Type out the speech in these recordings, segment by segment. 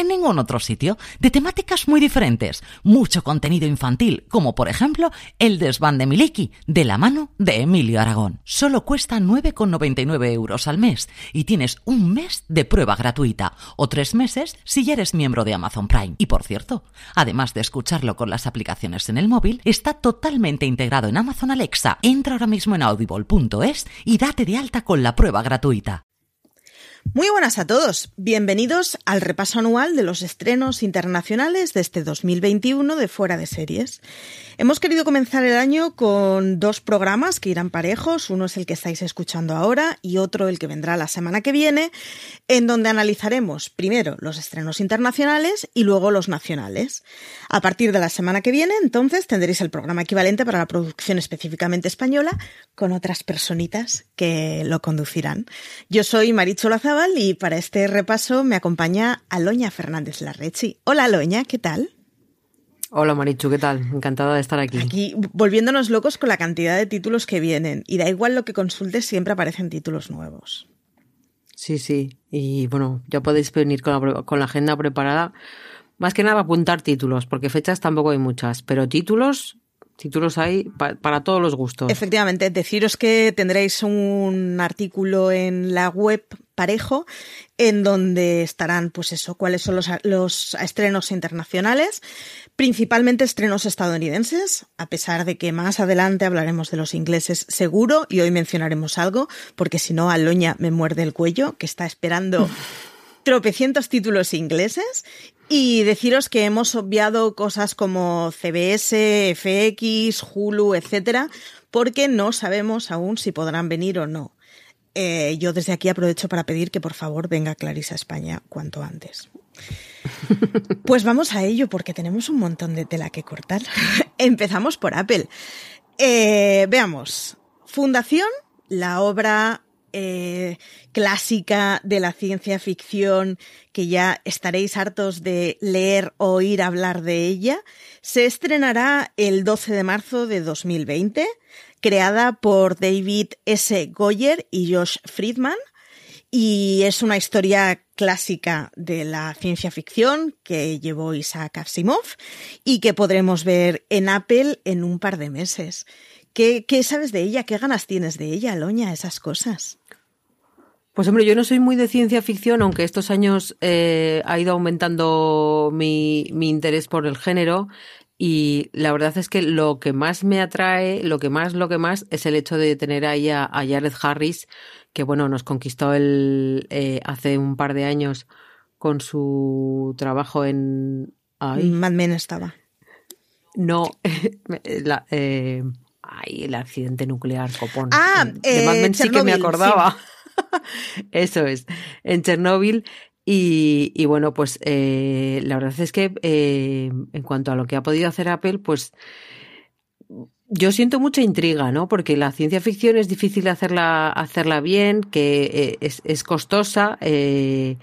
en ningún otro sitio, de temáticas muy diferentes, mucho contenido infantil, como por ejemplo El desván de Miliki, de la mano de Emilio Aragón. Solo cuesta 9,99 euros al mes y tienes un mes de prueba gratuita o tres meses si ya eres miembro de Amazon Prime. Y por cierto, además de escucharlo con las aplicaciones en el móvil, está totalmente integrado en Amazon Alexa. Entra ahora mismo en audible.es y date de alta con la prueba gratuita. Muy buenas a todos, bienvenidos al repaso anual de los estrenos internacionales de este 2021 de Fuera de Series. Hemos querido comenzar el año con dos programas que irán parejos, uno es el que estáis escuchando ahora y otro el que vendrá la semana que viene, en donde analizaremos primero los estrenos internacionales y luego los nacionales. A partir de la semana que viene, entonces, tendréis el programa equivalente para la producción específicamente española con otras personitas que lo conducirán. Yo soy Maricho Lazábal y para este repaso me acompaña Aloña Fernández Larrechi. Hola Aloña, ¿qué tal? Hola Marichu, ¿qué tal? Encantada de estar aquí. Aquí volviéndonos locos con la cantidad de títulos que vienen y da igual lo que consultes, siempre aparecen títulos nuevos. Sí, sí. Y bueno, ya podéis venir con la, con la agenda preparada. Más que nada apuntar títulos, porque fechas tampoco hay muchas, pero títulos Títulos hay para todos los gustos. Efectivamente, deciros que tendréis un artículo en la web parejo en donde estarán, pues eso, cuáles son los, los estrenos internacionales, principalmente estrenos estadounidenses, a pesar de que más adelante hablaremos de los ingleses seguro y hoy mencionaremos algo, porque si no, Aloña me muerde el cuello, que está esperando tropecientos títulos ingleses y deciros que hemos obviado cosas como CBS, FX, Hulu, etcétera, porque no sabemos aún si podrán venir o no. Eh, yo desde aquí aprovecho para pedir que por favor venga Clarisa a España cuanto antes. Pues vamos a ello porque tenemos un montón de tela que cortar. Empezamos por Apple. Eh, veamos. Fundación, la obra eh, clásica de la ciencia ficción que ya estaréis hartos de leer o oír hablar de ella, se estrenará el 12 de marzo de 2020, creada por David S. Goyer y Josh Friedman. Y es una historia clásica de la ciencia ficción que llevó Isaac Asimov y que podremos ver en Apple en un par de meses. ¿Qué, ¿Qué, sabes de ella? ¿Qué ganas tienes de ella, Loña? Esas cosas. Pues hombre, yo no soy muy de ciencia ficción, aunque estos años eh, ha ido aumentando mi, mi interés por el género. Y la verdad es que lo que más me atrae, lo que más, lo que más, es el hecho de tener ahí a, Jared Harris, que bueno, nos conquistó el, eh, hace un par de años con su trabajo en... Mad Men estaba. No, la, eh, ay, el accidente nuclear, copón. Ah, de Mad Men sí que me acordaba. Eso es, en Chernóbil. Y, y bueno, pues eh, la verdad es que eh, en cuanto a lo que ha podido hacer Apple, pues yo siento mucha intriga, ¿no? Porque la ciencia ficción es difícil hacerla, hacerla bien, que eh, es, es, costosa. Eh,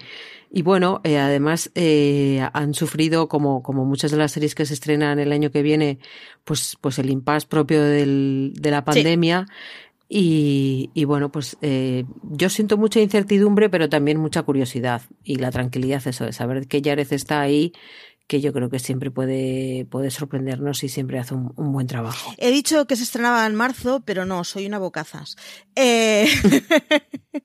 y bueno, eh, además eh, han sufrido, como, como muchas de las series que se estrenan el año que viene, pues, pues el impasse propio del, de la pandemia. Y, y, bueno, pues eh, yo siento mucha incertidumbre, pero también mucha curiosidad y la tranquilidad, eso de saber que Yarez está ahí, que yo creo que siempre puede, puede sorprendernos y siempre hace un, un, buen trabajo. He dicho que se estrenaba en marzo, pero no, soy una bocazas. Eh...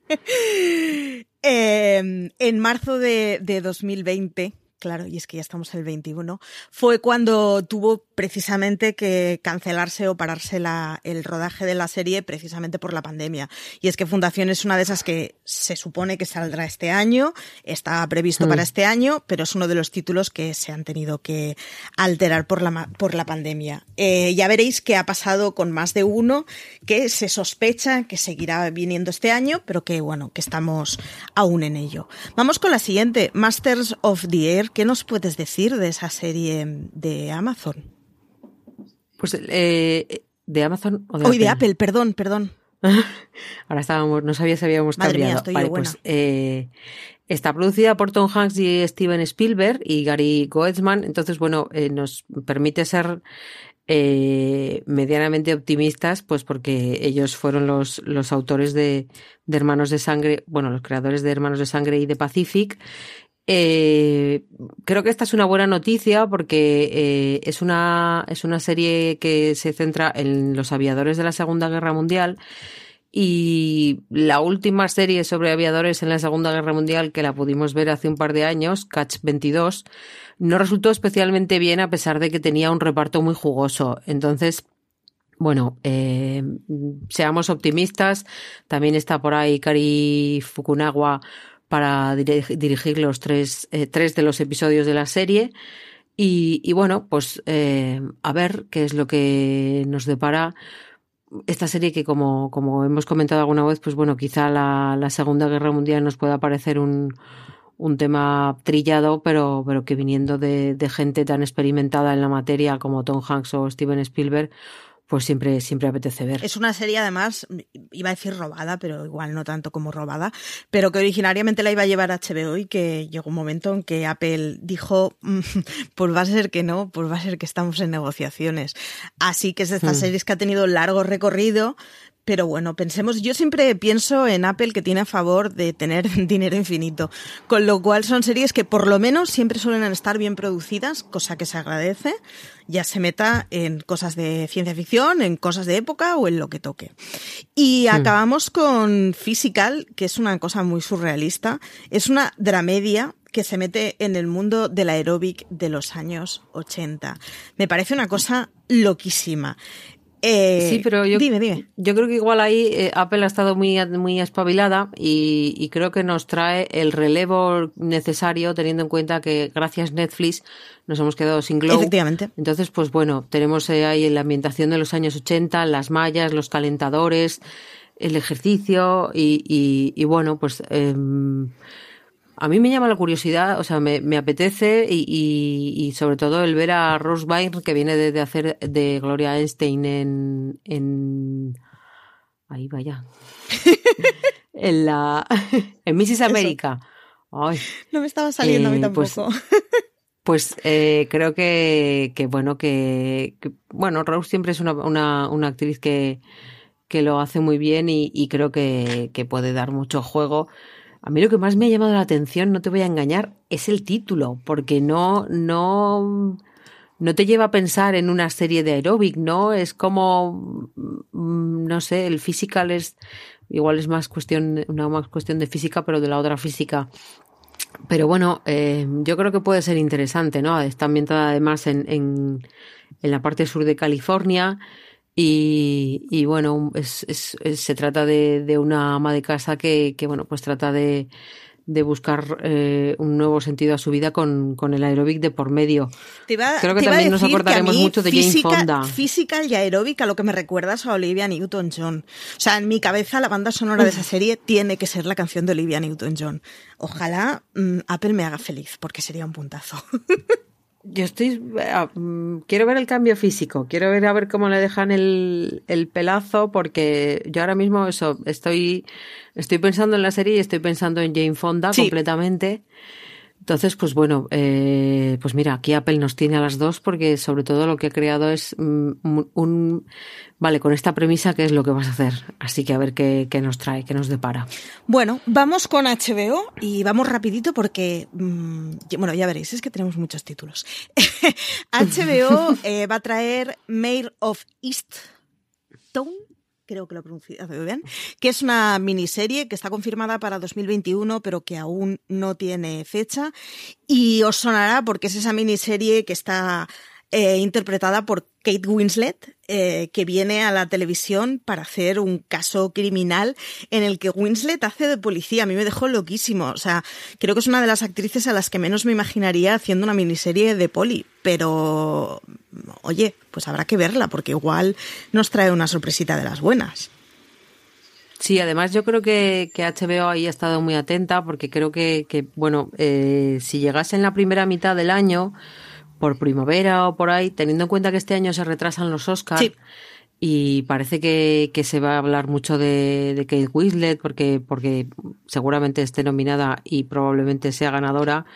eh, en marzo de, de 2020 claro, y es que ya estamos el 21, fue cuando tuvo precisamente que cancelarse o pararse la, el rodaje de la serie precisamente por la pandemia. Y es que Fundación es una de esas que se supone que saldrá este año, está previsto mm. para este año, pero es uno de los títulos que se han tenido que alterar por la, por la pandemia. Eh, ya veréis que ha pasado con más de uno que se sospecha que seguirá viniendo este año, pero que bueno, que estamos aún en ello. Vamos con la siguiente, Masters of the Air, ¿Qué nos puedes decir de esa serie de Amazon? Pues eh, de Amazon o de, Apple? de Apple, perdón, perdón. Ahora estábamos, no sabía si habíamos Madre cambiado. Mía, estoy vale, pues eh, está producida por Tom Hanks y Steven Spielberg y Gary Goetzman. Entonces, bueno, eh, nos permite ser eh, medianamente optimistas, pues porque ellos fueron los, los autores de, de Hermanos de Sangre, bueno, los creadores de Hermanos de Sangre y de Pacific. Eh, creo que esta es una buena noticia porque eh, es, una, es una serie que se centra en los aviadores de la Segunda Guerra Mundial y la última serie sobre aviadores en la Segunda Guerra Mundial que la pudimos ver hace un par de años, Catch 22, no resultó especialmente bien a pesar de que tenía un reparto muy jugoso. Entonces, bueno, eh, seamos optimistas. También está por ahí Kari Fukunaga para dirigir los tres, eh, tres de los episodios de la serie. Y, bueno, pues eh, a ver qué es lo que nos depara esta serie que como, como hemos comentado alguna vez, pues bueno, quizá la, Segunda Guerra Mundial nos pueda parecer un, un tema trillado, pero, pero que viniendo de gente tan experimentada en la materia como Tom Hanks o Steven Spielberg, pues siempre, siempre apetece ver. Es una serie, además, iba a decir robada, pero igual no tanto como robada, pero que originariamente la iba a llevar a HBO y que llegó un momento en que Apple dijo, mm, pues va a ser que no, pues va a ser que estamos en negociaciones. Así que es de estas hmm. series que ha tenido largo recorrido, pero bueno, pensemos, yo siempre pienso en Apple que tiene a favor de tener dinero infinito, con lo cual son series que por lo menos siempre suelen estar bien producidas, cosa que se agradece, ya se meta en cosas de ciencia ficción, en cosas de época o en lo que toque. Y acabamos con Physical, que es una cosa muy surrealista, es una dramedia que se mete en el mundo del aeróbic de los años 80. Me parece una cosa loquísima. Eh, sí, pero yo, dime, dime. yo creo que igual ahí eh, Apple ha estado muy, muy espabilada y, y, creo que nos trae el relevo necesario teniendo en cuenta que gracias Netflix nos hemos quedado sin Glow. Efectivamente. Entonces, pues bueno, tenemos eh, ahí la ambientación de los años 80, las mallas, los calentadores, el ejercicio y, y, y bueno, pues... A mí me llama la curiosidad, o sea, me, me apetece y, y, y, sobre todo el ver a Rose Byrne, que viene de, de, hacer de Gloria Einstein en... en... Ahí vaya. en la... en Mrs. America. Ay. No me estaba saliendo eh, a mí eh, pues tampoco. Pues, pues eh, creo que, que bueno, que, que, bueno, Rose siempre es una, una, una actriz que, que lo hace muy bien y, y creo que, que puede dar mucho juego. A mí lo que más me ha llamado la atención, no te voy a engañar, es el título, porque no, no, no te lleva a pensar en una serie de aeróbic, ¿no? Es como, mm, no sé, el physical es, igual es más cuestión, una más cuestión de física, pero de la otra física. Pero bueno, eh, yo creo que puede ser interesante, ¿no? Está ambientada además en, en, en la parte sur de California y, y bueno, es, es, se trata de, de, una ama de casa que, que bueno, pues trata de, de buscar eh, un nuevo sentido a su vida con, con el aeróbic de por medio. Iba, Creo que también nos acordaremos mucho de física, Jane Fonda. Física y aeróbic a lo que me recuerdas a Olivia Newton-John. O sea, en mi cabeza la banda sonora de esa serie tiene que ser la canción de Olivia Newton-John. Ojalá mmm, Apple me haga feliz, porque sería un puntazo. Yo estoy. Uh, quiero ver el cambio físico. Quiero ver a ver cómo le dejan el, el, pelazo, porque yo ahora mismo eso estoy, estoy pensando en la serie y estoy pensando en Jane Fonda sí. completamente. Entonces, pues bueno, eh, pues mira, aquí Apple nos tiene a las dos porque sobre todo lo que ha creado es un, un, vale, con esta premisa, ¿qué es lo que vas a hacer? Así que a ver qué, qué nos trae, qué nos depara. Bueno, vamos con HBO y vamos rapidito porque, mmm, bueno, ya veréis, es que tenemos muchos títulos. HBO eh, va a traer Mayor of East Town creo que lo he pronunciado bien, que es una miniserie que está confirmada para 2021, pero que aún no tiene fecha. Y os sonará porque es esa miniserie que está eh, interpretada por Kate Winslet, eh, que viene a la televisión para hacer un caso criminal en el que Winslet hace de policía. A mí me dejó loquísimo. O sea, creo que es una de las actrices a las que menos me imaginaría haciendo una miniserie de poli. Pero, oye, pues habrá que verla, porque igual nos trae una sorpresita de las buenas. Sí, además yo creo que, que, HBO ahí ha estado muy atenta porque creo que, que bueno, eh, si llegase en la primera mitad del año, por primavera o por ahí, teniendo en cuenta que este año se retrasan los Oscars. Sí. Y parece que, que, se va a hablar mucho de, de Kate Winslet porque, porque seguramente esté nominada y probablemente sea ganadora.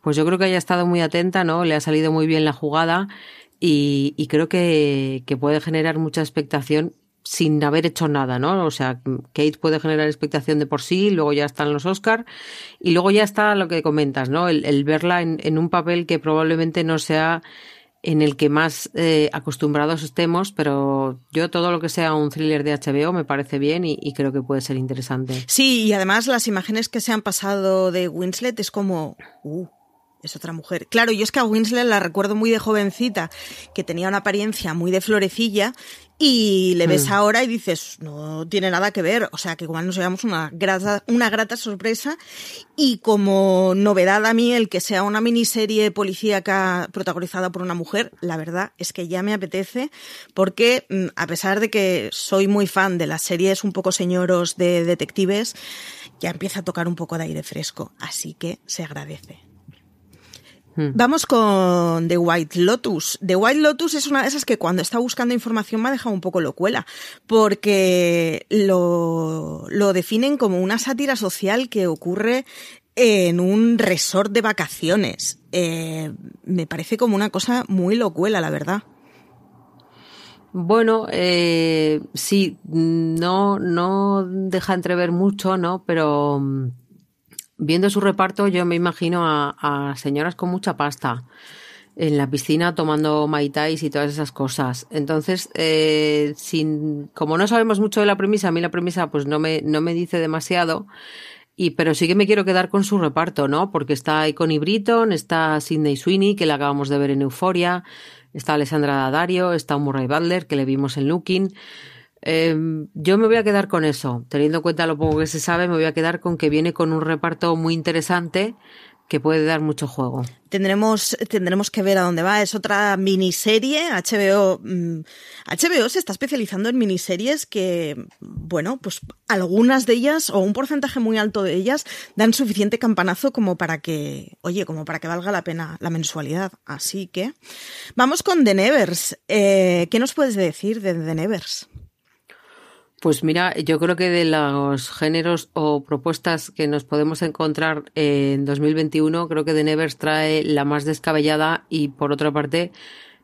Pues yo creo que haya estado muy atenta, ¿no? Le ha salido muy bien la jugada y, y creo que, que puede generar mucha expectación sin haber hecho nada, ¿no? O sea, Kate puede generar expectación de por sí, luego ya están los Oscar y luego ya está lo que comentas, ¿no? El, verla en, en, un papel que probablemente no sea en el que más eh, acostumbrados estemos, pero yo todo lo que sea un thriller de HBO me parece bien y, y, creo que puede ser interesante. Sí, y además las imágenes que se han pasado de Winslet es como, uh, es otra mujer. Claro, yo es que a Winslet la recuerdo muy de jovencita, que tenía una apariencia muy de florecilla, y le ves mm. ahora y dices, no tiene nada que ver. O sea, que igual nos llevamos una grata, una grata sorpresa. Y como novedad a mí, el que sea una miniserie policíaca protagonizada por una mujer, la verdad es que ya me apetece, porque mm, a pesar de que soy muy fan de las series un poco señoros de detectives, ya empieza a tocar un poco de aire fresco. Así que se agradece. Hmm. Vamos con The White Lotus. The White Lotus es una de esas que cuando está buscando información me ha dejado un poco locuela, porque lo, lo definen como una sátira social que ocurre en un resort de vacaciones. Eh, me parece como una cosa muy locuela, la verdad. Bueno, eh, sí, no, no deja entrever mucho, ¿no? Pero viendo su reparto, yo me imagino a, a, señoras con mucha pasta en la piscina tomando maitais y todas esas cosas. Entonces, eh, sin, como no sabemos mucho de la premisa, a mí la premisa pues no me, no me dice demasiado. Y, pero sí que me quiero quedar con su reparto, ¿no? Porque está Connie Britton, está Sidney Sweeney, que la acabamos de ver en Euforia, está Alessandra Daddario, está Murray Butler, que le vimos en Looking. Eh, yo me voy a quedar con eso. Teniendo en cuenta lo poco que se sabe, me voy a quedar con que viene con un reparto muy interesante que puede dar mucho juego. Tendremos, tendremos que ver a dónde va. Es otra miniserie. HBO, mmm, HBO se está especializando en miniseries que, bueno, pues algunas de ellas, o un porcentaje muy alto de ellas, dan suficiente campanazo como para que, oye, como para que valga la pena la mensualidad. Así que, vamos con The Nevers. Eh, ¿Qué nos puedes decir de The Nevers? Pues mira, yo creo que de los géneros o propuestas que nos podemos encontrar en 2021, creo que The Nevers trae la más descabellada y por otra parte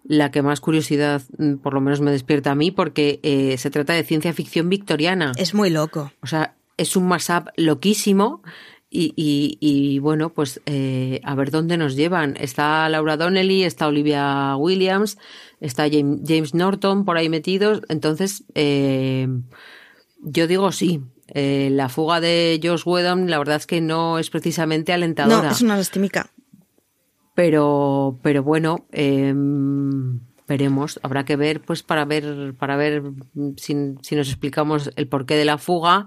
la que más curiosidad por lo menos me despierta a mí porque eh, se trata de ciencia ficción victoriana. Es muy loco. O sea, es un mashup loquísimo Y, y, y bueno, pues eh, a ver dónde nos llevan. Está Laura Donnelly, está Olivia Williams, está James, Norton por ahí metidos. Entonces, eh, yo digo sí. Eh, la fuga de Josh Whedon, la verdad es que no es precisamente alentadora. No, es una lastimica. Pero, pero bueno, eh, veremos. Habrá que ver, pues, para ver, para ver si, si nos explicamos el porqué de la fuga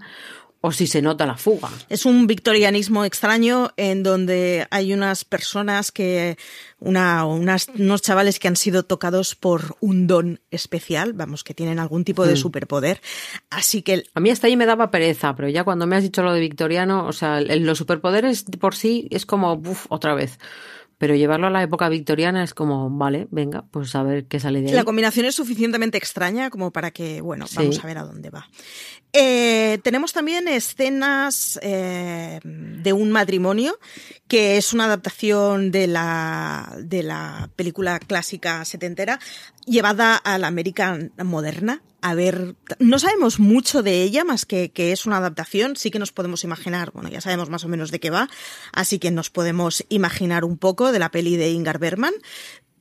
o si se nota la fuga. Es un victorianismo extraño en donde hay unas personas que, una, unas, unos chavales que han sido tocados por un don especial, vamos, que tienen algún tipo de Mm. superpoder. Así que A mí hasta ahí me daba pereza, pero ya cuando me has dicho lo de victoriano, o sea, los superpoderes por sí es como, uff, otra vez. Pero llevarlo a la época victoriana es como, vale, venga, pues a ver qué sale de ahí. la combinación es suficientemente extraña como para que, bueno, Sí. vamos a ver a dónde va. Eh, tenemos también escenas eh, de un matrimonio, que es una adaptación de la, de la película clásica setentera, llevada a la América moderna. A ver, no sabemos mucho de ella, más que que es una adaptación. Sí que nos podemos imaginar, bueno, ya sabemos más o menos de qué va, así que nos podemos imaginar un poco de la peli de Ingar Bergman.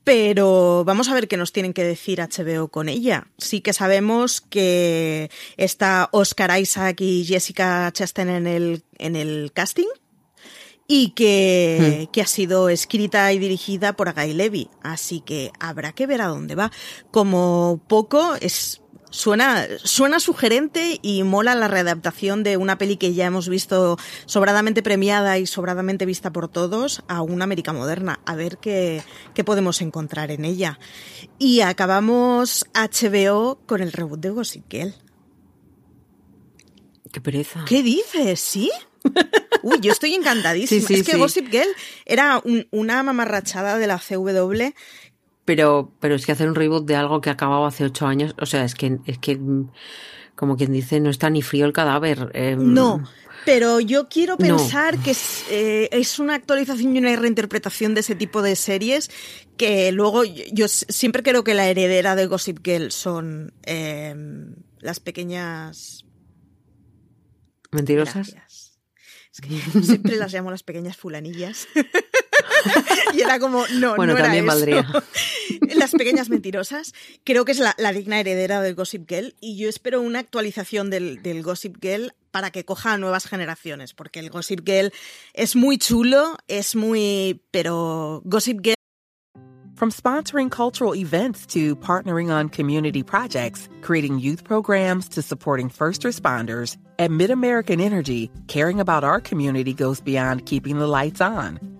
Pero vamos a ver qué nos tienen que decir HBO con ella. Sí que sabemos que está Oscar Isaac y Jessica Chastain en el, en el casting y que, que ha sido escrita y dirigida por Guy Levy. Así que habrá que ver a dónde va. Como poco es Suena, suena sugerente y mola la readaptación de una peli que ya hemos visto sobradamente premiada y sobradamente vista por todos a una América moderna. A ver qué, qué podemos encontrar en ella. Y acabamos HBO con el reboot de Gossip Girl. Qué pereza. ¿Qué dices? ¿Sí? Uy, yo estoy encantadísima. Sí, sí, es que sí. Gossip Girl era un- una mamarrachada de la CW Pero, pero es que hacer un reboot de algo que acababa hace ocho años, o sea, es que, es que, como quien dice, no está ni frío el cadáver. eh, No, pero yo quiero No. pensar que es, eh, es una actualización y una reinterpretación de ese tipo de series que luego yo, siempre creo que la heredera de Gossip Girl son eh, las pequeñas... Mentirosas. Gracias. Es que siempre las llamo las pequeñas fulanillas. y era como, no, Bueno, no era también eso. valdría. Las pequeñas mentirosas, creo que es la, la digna heredera del Gossip Girl y yo espero una actualización del, del Gossip Girl para que coja a nuevas generaciones, porque el Gossip Girl es muy chulo, es muy... pero Gossip Girl From sponsoring cultural events to partnering on community projects, creating youth programs to supporting first responders, at MidAmerican Energy, caring about our community goes beyond keeping the lights on.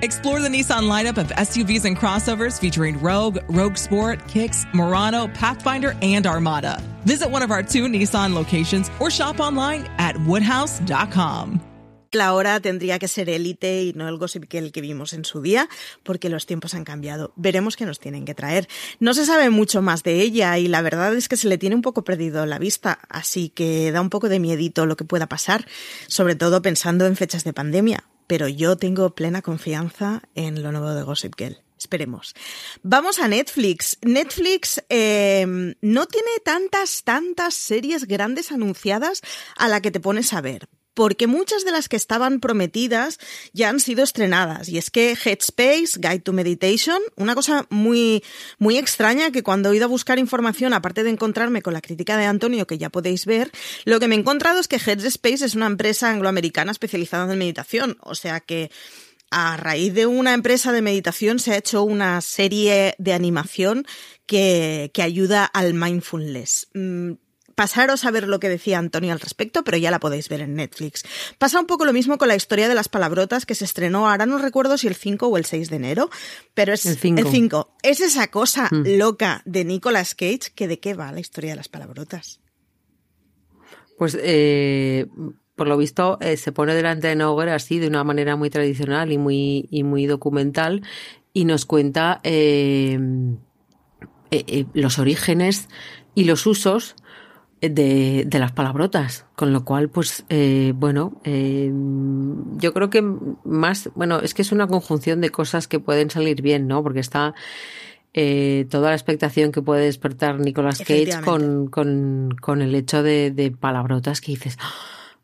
Explore the Nissan lineup of SUVs and crossovers featuring Rogue, Rogue Sport, Kicks, Murano, Pathfinder, and Armada. Visit one of our two Nissan locations or shop online at woodhouse.com. ahora tendría que ser élite y no el Gossip Girl que vimos en su día, porque los tiempos han cambiado. Veremos qué nos tienen que traer. No se sabe mucho más de ella y la verdad es que se le tiene un poco perdido la vista, así que da un poco de miedito lo que pueda pasar, sobre todo pensando en fechas de pandemia. Pero yo tengo plena confianza en lo nuevo de Gossip Girl. Esperemos. Vamos a Netflix. Netflix eh, no tiene tantas, tantas series grandes anunciadas a la que te pones a ver porque muchas de las que estaban prometidas ya han sido estrenadas. Y es que Headspace, Guide to Meditation, una cosa muy, muy extraña que cuando he ido a buscar información, aparte de encontrarme con la crítica de Antonio, que ya podéis ver, lo que me he encontrado es que Headspace es una empresa angloamericana especializada en meditación. O sea que a raíz de una empresa de meditación se ha hecho una serie de animación que, que ayuda al mindfulness. Pasaros a ver lo que decía Antonio al respecto, pero ya la podéis ver en Netflix. Pasa un poco lo mismo con la historia de las palabrotas que se estrenó, ahora no recuerdo si el 5 o el 6 de enero, pero es El 5. 5. Es esa cosa Mm. loca de Nicolas Cage que de qué va la historia de las palabrotas. Pues eh, por lo visto eh, se pone delante de Nogger así de una manera muy tradicional y muy y muy documental y nos cuenta eh, eh, los orígenes y los usos de, de, las palabrotas, con lo cual, pues, eh, bueno, eh, yo creo que más, bueno, es que es una conjunción de cosas que pueden salir bien, ¿no? Porque está eh, toda la expectación que puede despertar Nicolas Cage con, con, con, el hecho de, de palabrotas que dices,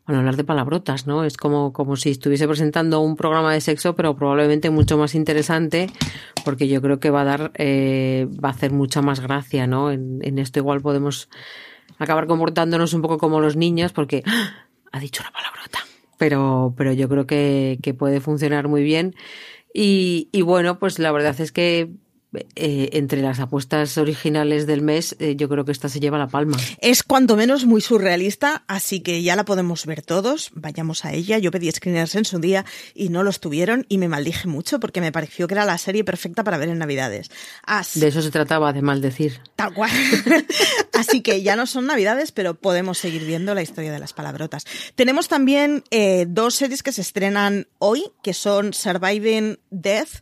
bueno, hablar de palabrotas, ¿no? Es como, como si estuviese presentando un programa de sexo, pero probablemente mucho más interesante, porque yo creo que va a dar, eh, va a hacer mucha más gracia, ¿no? En, en esto igual podemos acabar comportándonos un poco como los niños porque ¡ah! ha dicho una palabrota. Pero, pero yo creo que, que puede funcionar muy bien. Y, y, bueno, pues la verdad es que eh, entre las apuestas originales del mes, eh, yo creo que esta se lleva la palma. Es cuanto menos muy surrealista, así que ya la podemos ver todos. Vayamos a ella. Yo pedí screeners en su día y no los tuvieron y me maldije mucho porque me pareció que era la serie perfecta para ver en Navidades. Así, de eso se trataba, de maldecir. Tal cual. así que ya no son Navidades, pero podemos seguir viendo la historia de las palabrotas. Tenemos también eh, dos series que se estrenan hoy, que son Surviving Death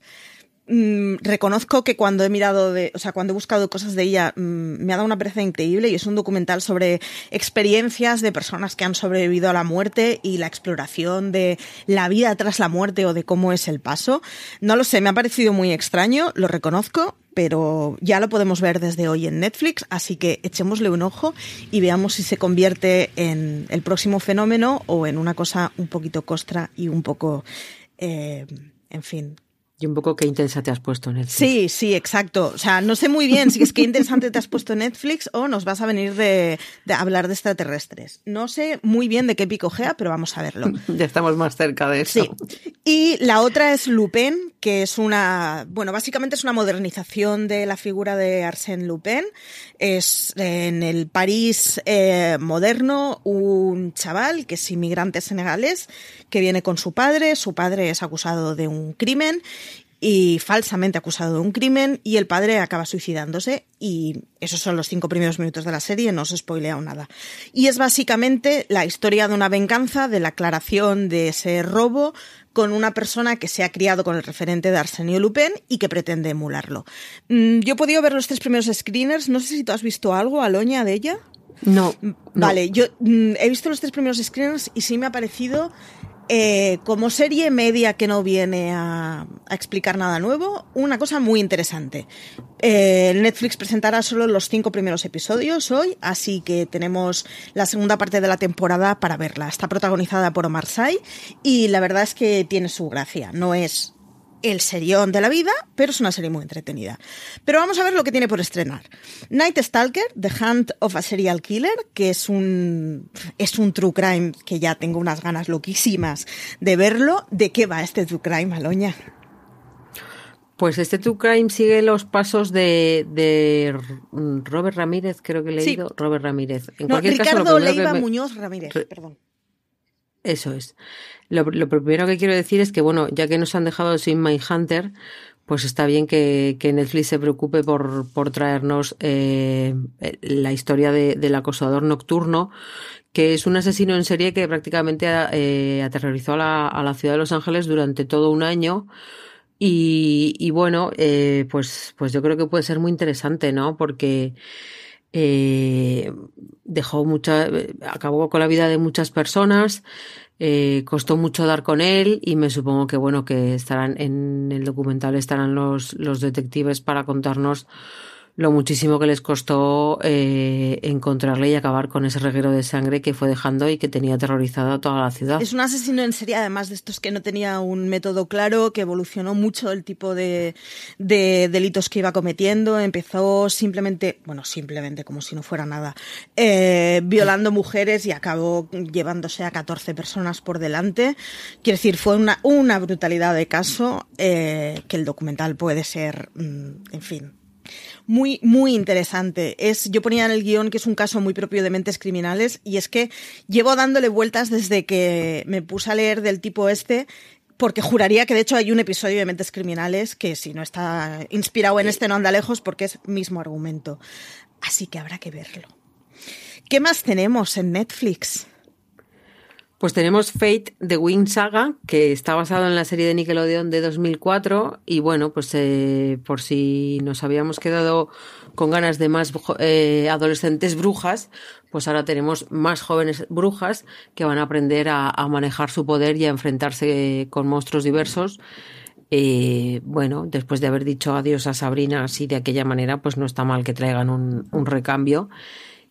Mm, reconozco que cuando he mirado de, o sea, cuando he buscado cosas de ella, mm, me ha dado una pereza increíble y es un documental sobre experiencias de personas que han sobrevivido a la muerte y la exploración de la vida tras la muerte o de cómo es el paso. No lo sé, me ha parecido muy extraño, lo reconozco, pero ya lo podemos ver desde hoy en Netflix, así que echémosle un ojo y veamos si se convierte en el próximo fenómeno o en una cosa un poquito costra y un poco, eh, en fin, y un poco qué intensa te has puesto en Netflix. Sí, sí, exacto. O sea, no sé muy bien si es qué interesante te has puesto en Netflix o nos vas a venir de, de hablar de extraterrestres. No sé muy bien de qué picojea, pero vamos a verlo. ya estamos más cerca de eso. Sí. Y la otra es Lupin, que es una, bueno, básicamente es una modernización de la figura de Arsène Lupin. Es en el París eh, moderno un chaval que es inmigrante senegalés que viene con su padre. Su padre es acusado de un crimen y falsamente acusado de un crimen y el padre acaba suicidándose y esos son los cinco primeros minutos de la serie, no os spoileo nada. Y es básicamente la historia de una venganza, de la aclaración de ese robo con una persona que se ha criado con el referente de Arsenio Lupin y que pretende emularlo. Mm, yo he podido ver los tres primeros screeners, no sé si tú has visto algo, Aloña, de ella. No. Vale, no. yo mm, he visto los tres primeros screeners y sí me ha parecido eh, como serie media que no viene a, explicar nada nuevo, una cosa muy interesante. Eh, Netflix presentará solo los cinco primeros episodios hoy, así que tenemos la segunda parte de la temporada para verla. Está protagonizada por Omar Sy y la verdad es que tiene su gracia. No es el serión de la vida, pero es una serie muy entretenida. Pero vamos a ver lo que tiene por estrenar. Night Stalker, The Hunt of a Serial Killer, que es un, es un true crime que ya tengo unas ganas loquísimas de verlo. ¿De qué va este true crime, Aloña? Pues este True Crime sigue los pasos de, de Robert Ramírez, creo que he leído. Sí. Robert Ramírez. En no, cualquier Ricardo caso, Leiva me... Muñoz Ramírez, perdón. Eso es. Lo, lo, primero que quiero decir es que, bueno, ya que nos han dejado sin Mindhunter, pues está bien que, que Netflix se preocupe por, por traernos eh, la historia de, del acosador nocturno, que es un asesino en serie que prácticamente eh, aterrorizó a la, a la ciudad de Los Ángeles durante todo un año. Y, y bueno, eh, pues, pues yo creo que puede ser muy interesante, ¿no? Porque eh, dejó mucha, acabó con la vida de muchas personas, eh, costó mucho dar con él y me supongo que bueno que estarán en el documental estarán los, los detectives para contarnos lo muchísimo que les costó eh, encontrarle y acabar con ese reguero de sangre que fue dejando y que tenía aterrorizada toda la ciudad. Es un asesino en serie, además de estos que no tenía un método claro, que evolucionó mucho el tipo de, de delitos que iba cometiendo. Empezó simplemente, bueno, simplemente como si no fuera nada, eh, violando mujeres y acabó llevándose a 14 personas por delante. Quiero decir, fue una, una brutalidad de caso eh, que el documental puede ser, en fin, muy, muy interesante. Es, yo ponía en el guion que es un caso muy propio de mentes criminales y es que llevo dándole vueltas desde que me puse a leer del tipo este porque juraría que de hecho hay un episodio de Mentes Criminales que si no está inspirado en este no anda lejos porque es mismo argumento. Así que habrá que verlo. ¿Qué más tenemos en Netflix? Pues tenemos Fate The Wing Saga, que está basado en la serie de Nickelodeon de 2004 y bueno, pues eh, por si nos habíamos quedado con ganas de más eh, adolescentes brujas, pues ahora tenemos más jóvenes brujas que van a aprender a, manejar su poder y a enfrentarse con monstruos diversos. Eh, bueno, después de haber dicho adiós a Sabrina así de aquella manera, pues no está mal que traigan un, un recambio.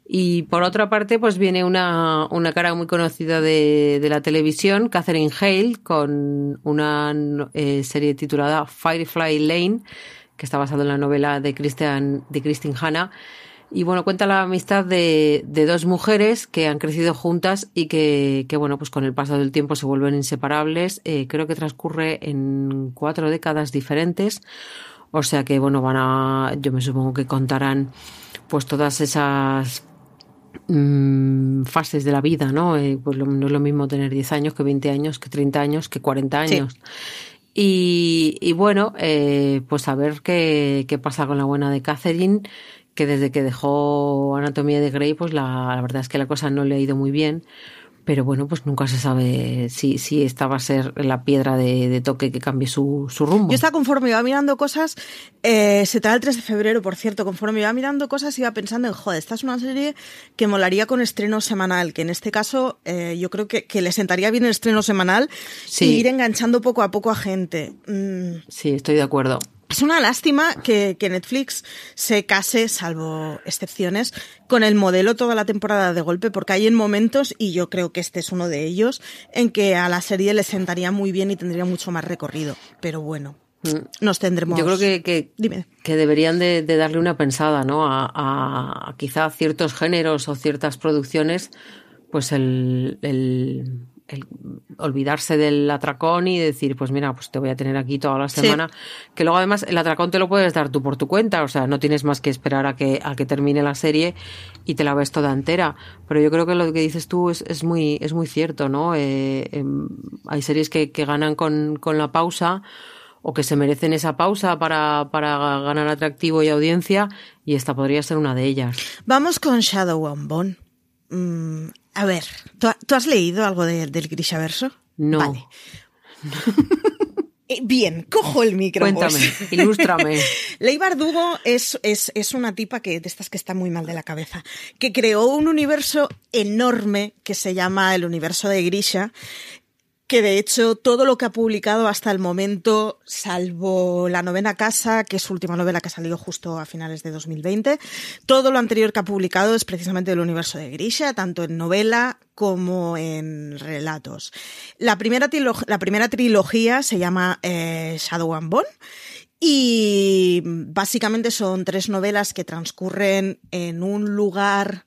Y por otra parte, pues viene una, una cara muy conocida de, de, la televisión, Catherine Hale, con una eh, serie titulada Firefly Lane, que está basada en la novela de Christian, de Christine Hanna. Y bueno, cuenta la amistad de, de, dos mujeres que han crecido juntas y que, que, bueno, pues con el paso del tiempo se vuelven inseparables. Eh, creo que transcurre en cuatro décadas diferentes. O sea que, bueno, van a, yo me supongo que contarán pues todas esas Mm, fases de la vida, ¿no? Eh, pues no es lo mismo tener 10 años que 20 años, que 30 años, que 40 años. Y, y, bueno, eh, pues a ver qué, qué pasa con la buena de Catherine, que desde que dejó Anatomía de Grey, pues la, la verdad es que la cosa no le ha ido muy bien pero bueno, pues nunca se sabe si, si esta va a ser la piedra de, toque que cambie su, su, rumbo. Yo estaba conforme iba mirando cosas, eh, se trae el 3 de febrero, por cierto, conforme iba mirando cosas iba pensando en, joder, esta es una serie que molaría con estreno semanal, que en este caso eh, yo creo que, que, le sentaría bien el estreno semanal y ir enganchando poco a poco a gente. Mm. Sí, estoy de acuerdo. Es una lástima que, Netflix se case, salvo excepciones, con el modelo toda la temporada de golpe, porque hay en momentos, y yo creo que este es uno de ellos, en que a la serie le sentaría muy bien y tendría mucho más recorrido. Pero bueno, mm. nos tendremos. Yo creo que, que, que deberían de, darle una pensada, ¿no? A, a, quizá ciertos géneros o ciertas producciones, pues el el olvidarse del atracón y decir, pues mira, pues te voy a tener aquí toda la semana. Que luego además el atracón te lo puedes dar tú por tu cuenta, o sea, no tienes más que esperar a que, a que termine la serie y te la ves toda entera. Pero yo creo que lo que dices tú es, es muy, es muy cierto, ¿no? Eh, em, hay series que, que ganan con, con la pausa o que se merecen esa pausa para, para ganar atractivo y audiencia, y esta podría ser una de ellas. Vamos con Shadow and Bone. Mm, a ver, ¿tú, has leído algo del Grishaverso? No. Vale. Eh, bien, cojo el micro. Cuéntame, ilústrame. Ley Bardugo es, es, es, una tipa que, de estas que está muy mal de la cabeza, que creó un universo enorme que se llama el universo de Grisha, que de hecho todo lo que ha publicado hasta el momento, salvo La novena casa, que es su última novela que ha salido justo a finales de 2020, todo lo anterior que ha publicado es precisamente del universo de Grisha, tanto en novela como en relatos. La primera, la primera trilogía se llama eh, Shadow and Bone y básicamente son tres novelas que transcurren en un lugar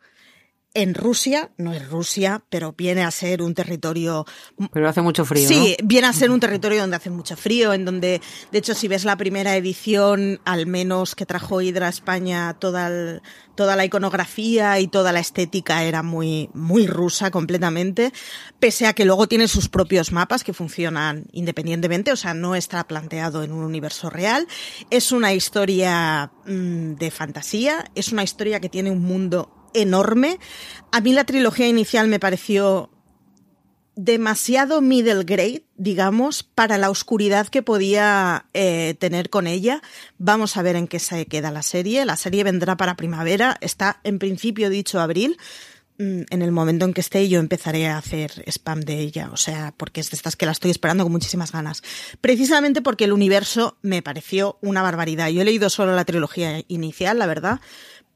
en Rusia, no es Rusia, pero viene a ser un territorio... Pero hace mucho frío. Sí, viene a ser un territorio donde hace mucho frío, en donde, de hecho, si ves la primera edición, al menos que trajo Hydra a España, toda, toda la iconografía y toda la estética era muy, muy rusa completamente, pese a que luego tiene sus propios mapas que funcionan independientemente, o sea, no está planteado en un universo real. Es una historia mm, de fantasía, es una historia que tiene un mundo enorme. A mí la trilogía inicial me pareció demasiado middle grade, digamos, para la oscuridad que podía eh, tener con ella. Vamos a ver en qué se queda la serie. La serie vendrá para primavera, está en principio dicho abril. Mm, en el momento en que esté yo empezaré a hacer spam de ella, o sea, porque es de estas que la estoy esperando con muchísimas ganas. Precisamente porque el universo me pareció una barbaridad. Yo he leído solo la trilogía inicial, la verdad,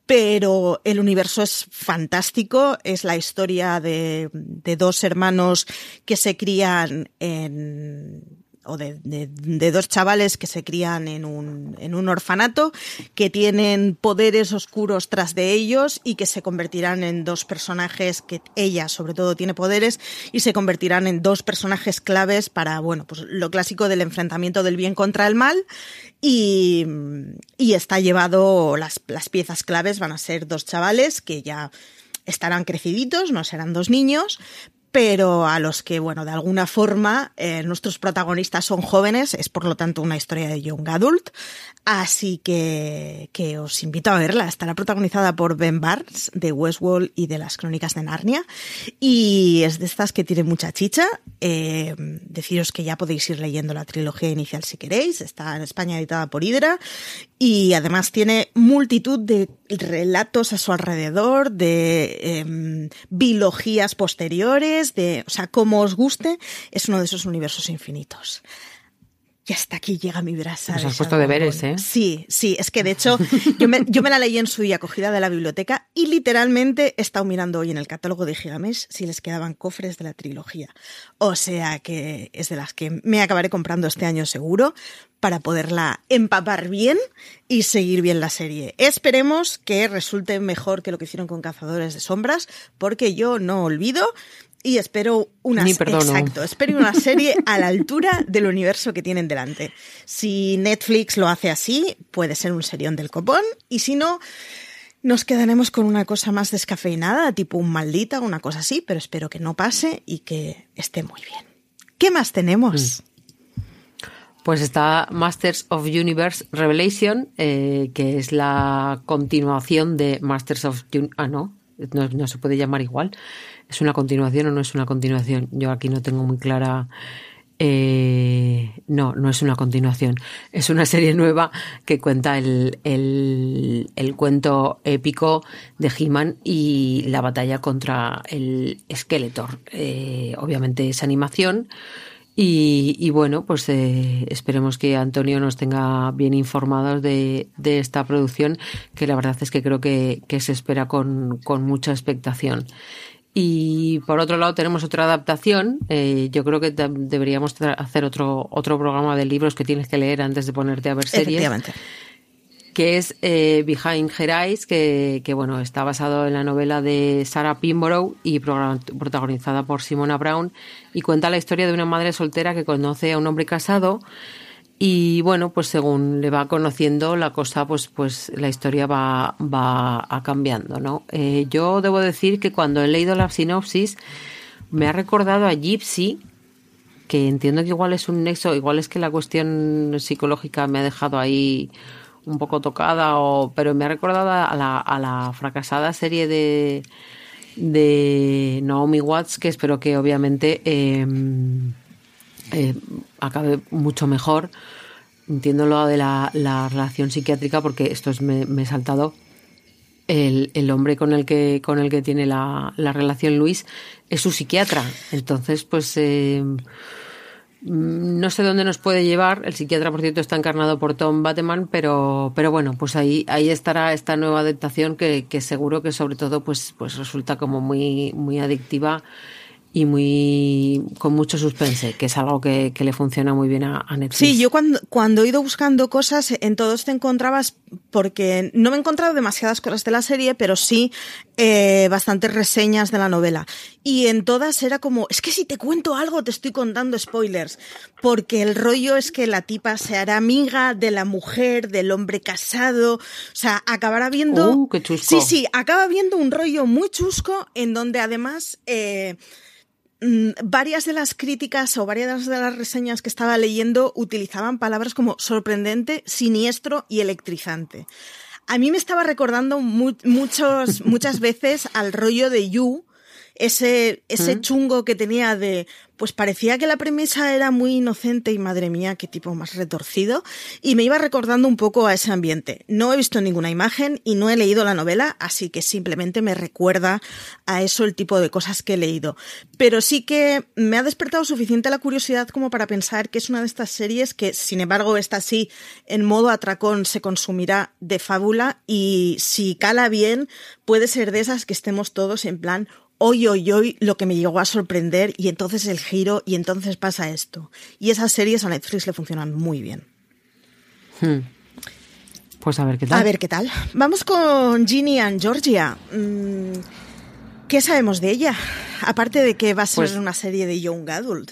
pero el universo es fantástico, es la historia de, dos hermanos que se crían en o de, de, dos chavales que se crían en un, en un orfanato, que tienen poderes oscuros tras de ellos y que se convertirán en dos personajes que ella sobre todo tiene poderes y se convertirán en dos personajes claves para, bueno, pues lo clásico del enfrentamiento del bien contra el mal. Y, y está llevado, las, las piezas claves van a ser dos chavales que ya estarán creciditos, no serán dos niños, pero a los que, bueno, de alguna forma eh, nuestros protagonistas son jóvenes, es por lo tanto una historia de Young Adult, así que, que os invito a verla. Estará protagonizada por Ben Barnes de Westworld y de las Crónicas de Narnia, y es de estas que tiene mucha chicha. Eh, deciros que ya podéis ir leyendo la trilogía inicial si queréis, está en España editada por Hydra, y además tiene multitud de relatos a su alrededor, de eh, biologías posteriores, de, o sea, como os guste, es uno de esos universos infinitos. Y hasta aquí llega mi brasa. Nos has puesto deberes, ¿eh? Sí, sí, es que de hecho yo me, yo me la leí en su día acogida de la biblioteca y literalmente he estado mirando hoy en el catálogo de Gigamesh si les quedaban cofres de la trilogía. O sea que es de las que me acabaré comprando este año seguro para poderla empapar bien y seguir bien la serie. Esperemos que resulte mejor que lo que hicieron con Cazadores de Sombras, porque yo no olvido y espero una, exacto, espero una serie a la altura del universo que tienen delante. Si Netflix lo hace así, puede ser un serión del copón, y si no, nos quedaremos con una cosa más descafeinada, tipo un maldita o una cosa así, pero espero que no pase y que esté muy bien. ¿Qué más tenemos? Mm. Pues está Masters of Universe Revelation, eh, que es la continuación de Masters of... ah, no, no se puede llamar igual. ¿Es una continuación o no es una continuación? Yo aquí no tengo muy clara. Eh, no, no es una continuación. Es una serie nueva que cuenta el, el, cuento épico de He-Man y la batalla contra el Skeletor. Eh, obviamente es animación. Y, bueno, pues eh, esperemos que Antonio nos tenga bien informados de, de, esta producción, que la verdad es que creo que, que se espera con, con mucha expectación. Y por otro lado tenemos otra adaptación. Eh, yo creo que deberíamos hacer otro, otro programa de libros que tienes que leer antes de ponerte a ver series. Que es eh, Behind Her Eyes, que, que, bueno, está basado en la novela de Sarah Pimborough y protagonizada por Simona Brown y cuenta la historia de una madre soltera que conoce a un hombre casado y bueno, pues según le va conociendo la cosa, pues, pues la historia va, va a cambiando, ¿no? Eh, yo debo decir que cuando he leído la sinopsis me ha recordado a Gypsy, que entiendo que igual es un nexo, igual es que la cuestión psicológica me ha dejado ahí un poco tocada, o, pero me ha recordado a la, a la fracasada serie de, de Naomi Watts, que espero que obviamente... Eh, eh, acabe mucho mejor. Entiendo lo de la, relación psiquiátrica porque esto es, me, he saltado. El, el, hombre con el que con el que tiene la, la relación Luis es su psiquiatra. Entonces, pues eh, no sé dónde nos puede llevar. El psiquiatra, por cierto, está encarnado por Tom Bateman, pero, pero bueno, pues ahí, ahí estará esta nueva adaptación que, que seguro que sobre todo pues, pues resulta como muy, muy adictiva y muy con mucho suspense, que es algo que, le funciona muy bien a, Netflix. Sí, yo cuando, cuando he ido buscando cosas, en todos te encontrabas, porque no me he encontrado demasiadas cosas de la serie, pero sí eh, bastantes reseñas de la novela. Y en todas era como, es que si te cuento algo te estoy contando spoilers, porque el rollo es que la tipa se hará amiga de la mujer, del hombre casado, o sea, acabará viendo... Uh, qué chusco. Sí, sí, acaba viendo un rollo muy chusco en donde además... Eh, varias de las críticas o varias de las reseñas que estaba leyendo utilizaban palabras como sorprendente, siniestro y electrizante. A mí me estaba recordando muchos, muchas veces al rollo de You, ese, ese ¿Mm? chungo que tenía de, pues parecía que la premisa era muy inocente y madre mía, qué tipo más retorcido, y me iba recordando un poco a ese ambiente. No he visto ninguna imagen y no he leído la novela, así que simplemente me recuerda a eso el tipo de cosas que he leído. Pero sí que me ha despertado suficiente la curiosidad como para pensar que es una de estas series que, sin embargo, esta sí, en modo atracón se consumirá de fábula y si cala bien, puede ser de esas que estemos todos en plan, hoy, hoy, hoy lo que me llegó a sorprender y entonces el giro y entonces pasa esto. Y esas series a Netflix le funcionan muy bien. Hmm. Pues a ver qué tal. A ver qué tal. Vamos con Ginny and Georgia. Mm, ¿Qué sabemos de ella? Aparte de que va a ser pues una serie de Young Adult.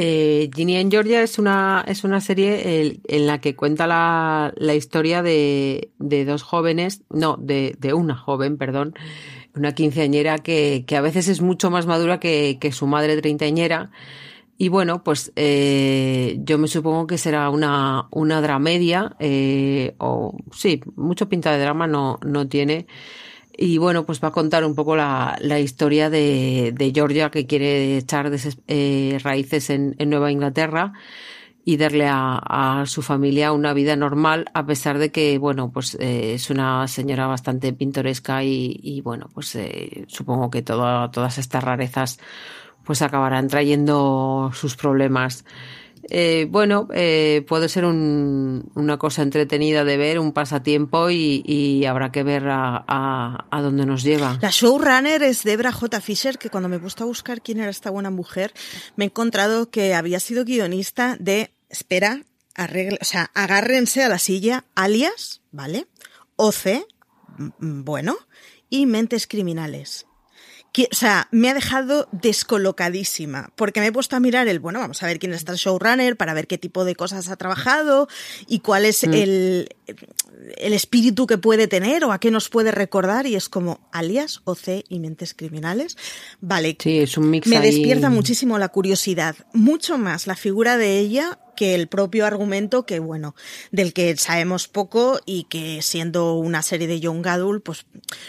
Eh, Ginny en Georgia es una, es una serie en la que cuenta la, la historia de, de dos jóvenes, no, de, de una joven, perdón, una quinceañera que, que a veces es mucho más madura que, que su madre treintañera. Y bueno, pues eh, yo me supongo que será una, una dramedia, eh, o sí, mucho pinta de drama no, no tiene. Y bueno, pues va a contar un poco la, la historia de, de Georgia que quiere echar eh, raíces en, en Nueva Inglaterra y darle a, a su familia una vida normal, a pesar de que, bueno, pues eh, es una señora bastante pintoresca y, y bueno, pues eh, supongo que todo- todas estas rarezas pues acabarán trayendo sus problemas. Eh, bueno, eh, puede ser un- una cosa entretenida de ver, un pasatiempo y, habrá que ver a, a, dónde nos lleva. La showrunner es Debra J. Fisher, que cuando me he puesto a buscar quién era esta buena mujer, me he encontrado que había sido guionista de, espera, arregle, o sea, agárrense a la silla, alias, ¿vale? OC, bueno, y Mentes Criminales. O sea, me ha dejado descolocadísima, porque me he puesto a mirar el, bueno, vamos a ver quién está el showrunner, para ver qué tipo de cosas ha trabajado y cuál es el, el espíritu que puede tener o a qué nos puede recordar, y es como alias, OC y mentes criminales. Vale, Sí, es un mix me ahí. despierta muchísimo la curiosidad, mucho más la figura de ella que el propio argumento que, bueno, del que sabemos poco y que siendo una serie de Young Adult, pues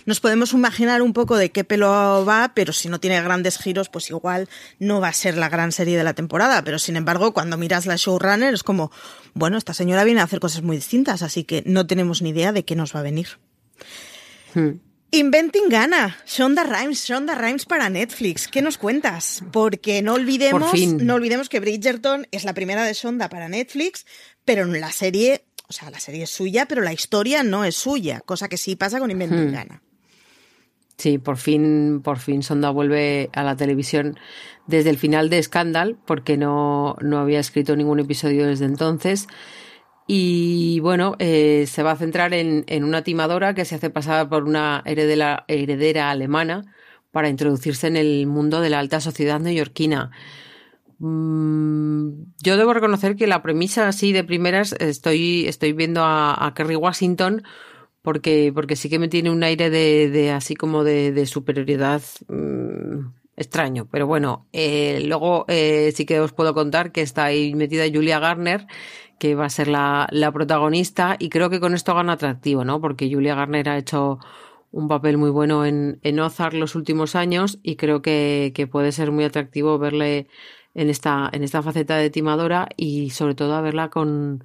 nos podemos imaginar un poco de qué pelo va, pero si no tiene grandes giros, pues igual no va a ser la gran serie de la temporada. Pero sin embargo, cuando miras la showrunner es como, bueno, esta señora viene a hacer cosas muy distintas, así que no tenemos ni idea de qué nos va a venir. Hmm. Inventing Gana, Shonda Rhimes, Shonda Rhimes para Netflix. ¿Qué nos cuentas? Porque no olvidemos, no olvidemos que Bridgerton es la primera de Shonda para Netflix, pero en la serie, o sea, la serie es suya, pero la historia no es suya, cosa que sí pasa con Inventing Hmm. Gana. Sí, por fin, por fin Sonda vuelve a la televisión desde el final de Scandal, porque no, no había escrito ningún episodio desde entonces. Y bueno, eh, se va a centrar en, en una timadora que se hace pasar por una heredera, heredera alemana para introducirse en el mundo de la alta sociedad neoyorquina. Mm, yo debo reconocer que la premisa así de primeras estoy, estoy viendo a, Kerry Washington porque, porque sí que me tiene un aire de, de así como de, de superioridad mm, extraño. Pero bueno, eh, luego eh, sí que os puedo contar que está ahí metida Julia Garner, que va a ser la, la protagonista, y creo que con esto gana atractivo, ¿no? Porque Julia Garner ha hecho un papel muy bueno en, en Ozark los últimos años y creo que, que puede ser muy atractivo verle en esta, en esta faceta de timadora y sobre todo a verla con,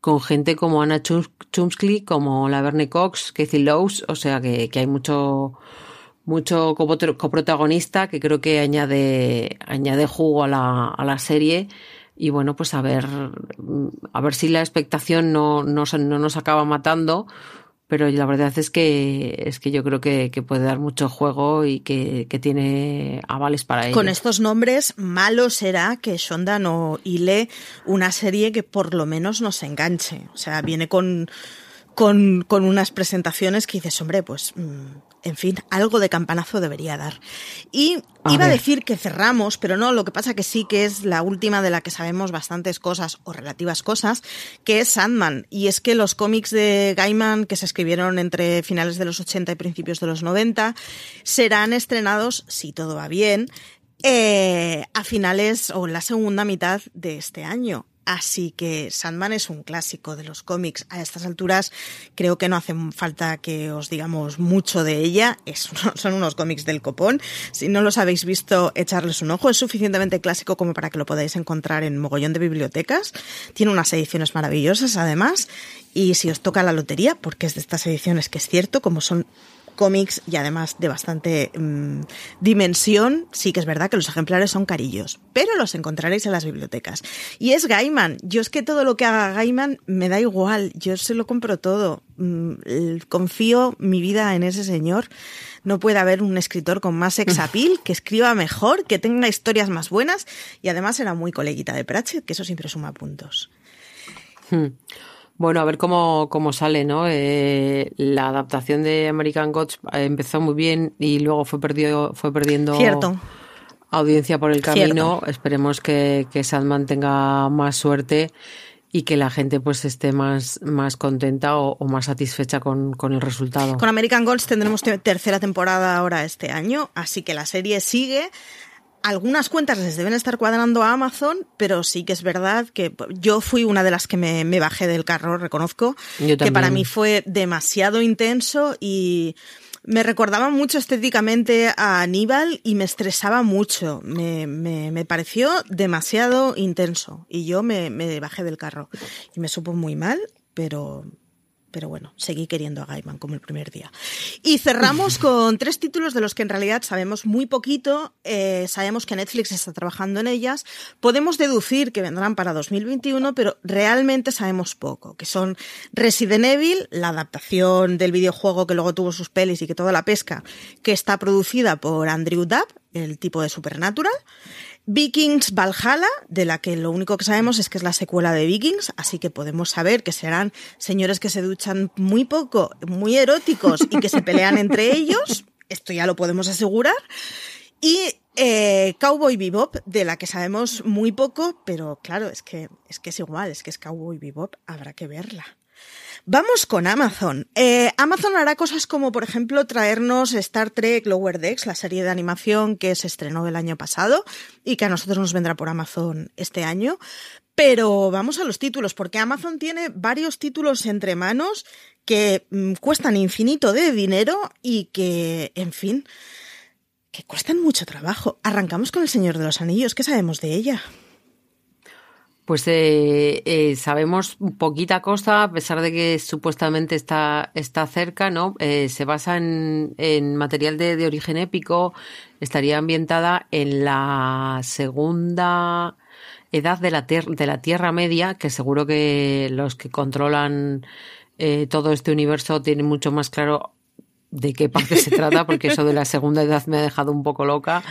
con gente como Anna Chums- Chumsky, como la Verne Cox, Kathy Lowes, o sea que, que hay mucho mucho coprotagonista que creo que añade añade jugo a la, a la serie y bueno pues a ver a ver si la expectación no, no, no nos acaba matando pero la verdad es que es que yo creo que, que puede dar mucho juego y que, que tiene avales para ello. Con estos nombres, malo será que Shonda no hile una serie que por lo menos nos enganche. O sea, viene con, con, con unas presentaciones que dices, hombre, pues, mm, en fin, algo de campanazo debería dar. Y A iba a decir que cerramos, pero no, lo que pasa que sí que es la última de la que sabemos bastantes cosas o relativas cosas, que es Sandman. Y es que los cómics de Gaiman que se escribieron entre finales de los 80 y principios de los 90 serán estrenados, si todo va bien, eh, a finales o en la segunda mitad de este año. Así que Sandman es un clásico de los cómics. A estas alturas creo que no hace falta que os digamos mucho de ella. Son unos cómics del copón. Si no los habéis visto, echarles un ojo. Es suficientemente clásico como para que lo podáis encontrar en mogollón de bibliotecas. Tiene unas ediciones maravillosas además. Y si os toca la lotería, porque es de estas ediciones que es cierto, como son cómics y además de bastante mm, dimensión, sí que es verdad que los ejemplares son carillos, pero los encontraréis en las bibliotecas. Y es Gaiman. Yo es que todo lo que haga Gaiman me da igual. Yo se lo compro todo. Mm, confío mi vida en ese señor. No puede haber un escritor con más exapil, que escriba mejor, que tenga historias más buenas y además era muy coleguita de Pratchett, que eso siempre suma puntos. Hmm. Bueno, a ver cómo, cómo sale, ¿no? Eh, la adaptación de American Gods eh, empezó muy bien y luego fue, perdido, fue perdiendo audiencia por el camino. Esperemos que, que Sandman tenga más suerte y que la gente pues esté más, más contenta o, o más satisfecha con, con, el resultado. Con American Gods tendremos tercera temporada ahora este año, así que la serie sigue algunas cuentas les deben estar cuadrando a Amazon, pero sí que es verdad que yo fui una de las que me, bajé del carro, reconozco, que para mí fue demasiado intenso y me recordaba mucho estéticamente a Aníbal y me estresaba mucho. Me, me, pareció demasiado intenso y yo me, me bajé del carro y me supo muy mal, pero pero bueno, seguí queriendo a Gaiman como el primer día. Y cerramos con tres títulos de los que en realidad sabemos muy poquito, eh, sabemos que Netflix está trabajando en ellas, podemos deducir que vendrán para 2021, pero realmente sabemos poco, que son Resident Evil, la adaptación del videojuego que luego tuvo sus pelis y que toda la pesca, que está producida por Andrew Dabb, el tipo de Supernatural, Vikings Valhalla, de la que lo único que sabemos es que es la secuela de Vikings, así que podemos saber que serán señores que se duchan muy poco, muy eróticos y que se pelean entre ellos. Esto ya lo podemos asegurar. Y eh, Cowboy Bebop, de la que sabemos muy poco, pero claro, es que, es que es igual, es que es Cowboy Bebop, habrá que verla. Vamos con Amazon. Eh, Amazon hará cosas como, por ejemplo, traernos Star Trek Lower Decks, la serie de animación que se estrenó el año pasado y que a nosotros nos vendrá por Amazon este año. Pero vamos a los títulos, porque Amazon tiene varios títulos entre manos que mm, cuestan infinito de dinero y que, en fin, que cuestan mucho trabajo. Arrancamos con El Señor de los Anillos. ¿Qué sabemos de ella? Pues eh, eh, sabemos poquita cosa, a pesar de que supuestamente está, está cerca, ¿no? Eh, se basa en, en material de, de, origen épico, estaría ambientada en la segunda edad de la, de la Tierra Media, que seguro que los que controlan eh, todo este universo tienen mucho más claro de qué parte se trata, porque eso de la segunda edad me ha dejado un poco loca.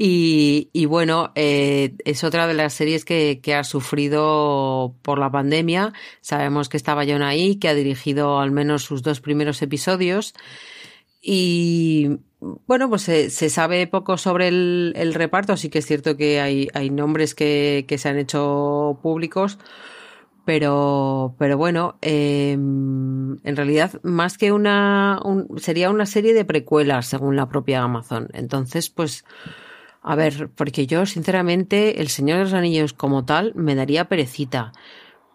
Y, y bueno, eh, es otra de las series que, que, ha sufrido por la pandemia. Sabemos que estaba John ahí, que ha dirigido al menos sus dos primeros episodios. Y bueno, pues se, se sabe poco sobre el, el, reparto, así que es cierto que hay, hay nombres que, que se han hecho públicos. Pero, pero bueno, eh, en realidad más que una, un, sería una serie de precuelas según la propia Amazon. Entonces, pues, a ver, porque yo, sinceramente, El Señor de los Anillos como tal me daría perecita.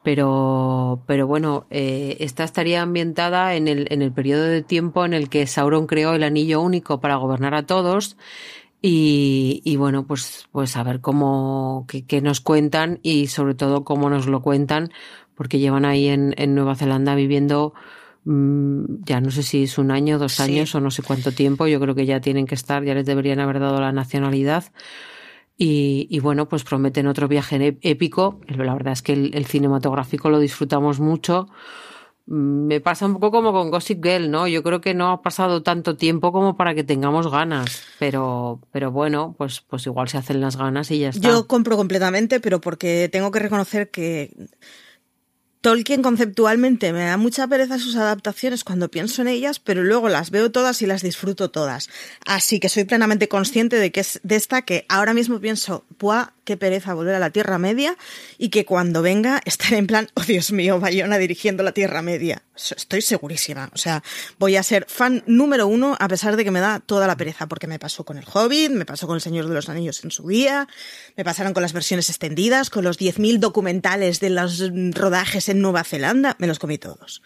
Pero, pero bueno, eh, esta estaría ambientada en el, en el periodo de tiempo en el que Sauron creó el anillo único para gobernar a todos. Y, y bueno, pues, pues a ver cómo, qué, nos cuentan y sobre todo cómo nos lo cuentan, porque llevan ahí en, en Nueva Zelanda viviendo ya no sé si es un año, dos años o no sé cuánto tiempo, yo creo que ya tienen que estar, ya les deberían haber dado la nacionalidad. Y, y bueno, pues prometen otro viaje épico. La verdad es que el, el, cinematográfico lo disfrutamos mucho. Mm, me pasa un poco como con Gossip Girl, ¿no? Yo creo que no ha pasado tanto tiempo como para que tengamos ganas, pero, pero bueno, pues, pues igual se hacen las ganas y ya está. Yo compro completamente, pero porque tengo que reconocer que Tolkien conceptualmente me da mucha pereza sus adaptaciones cuando pienso en ellas, pero luego las veo todas y las disfruto todas. Así que soy plenamente consciente de que es de esta que ahora mismo pienso. Qué pereza volver a la Tierra Media y que cuando venga estaré en plan, oh Dios mío, Bayona dirigiendo la Tierra Media. Estoy segurísima. O sea, voy a ser fan número uno a pesar de que me da toda la pereza, porque me pasó con el Hobbit, me pasó con el Señor de los Anillos en su día, me pasaron con las versiones extendidas, con los 10.000 documentales de los rodajes en Nueva Zelanda, me los comí todos.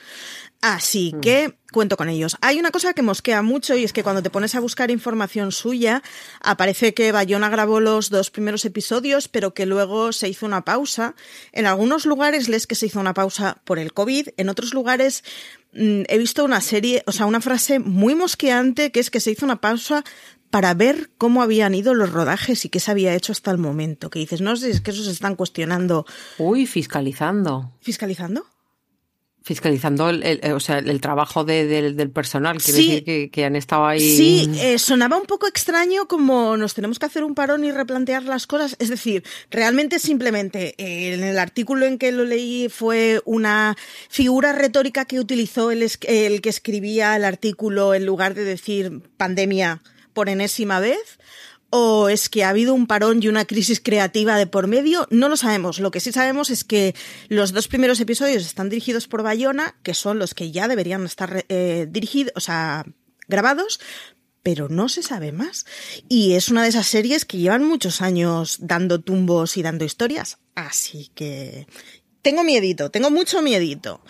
Así mm. que cuento con ellos. Hay una cosa que mosquea mucho y es que cuando te pones a buscar información suya, aparece que Bayona grabó los dos primeros episodios, pero que luego se hizo una pausa. En algunos lugares lees que se hizo una pausa por el COVID, en otros lugares mm, he visto una serie, o sea, una frase muy mosqueante que es que se hizo una pausa para ver cómo habían ido los rodajes y qué se había hecho hasta el momento. Que dices, no sé, es que eso se están cuestionando. Uy, fiscalizando. ¿Fiscalizando? Fiscalizando el, eh, o sea, el trabajo del, personal, quiere decir que, han estado ahí. Sí, eh, sonaba un poco extraño como nos tenemos que hacer un parón y replantear las cosas. Es decir, realmente simplemente eh, en el artículo en que lo leí fue una figura retórica que utilizó el, el que escribía el artículo en lugar de decir pandemia por enésima vez o es que ha habido un parón y una crisis creativa de por medio, no lo sabemos. Lo que sí sabemos es que los dos primeros episodios están dirigidos por Bayona, que son los que ya deberían estar eh, dirigidos, o sea, grabados, pero no se sabe más. Y es una de esas series que llevan muchos años dando tumbos y dando historias, así que tengo miedito, tengo mucho miedito.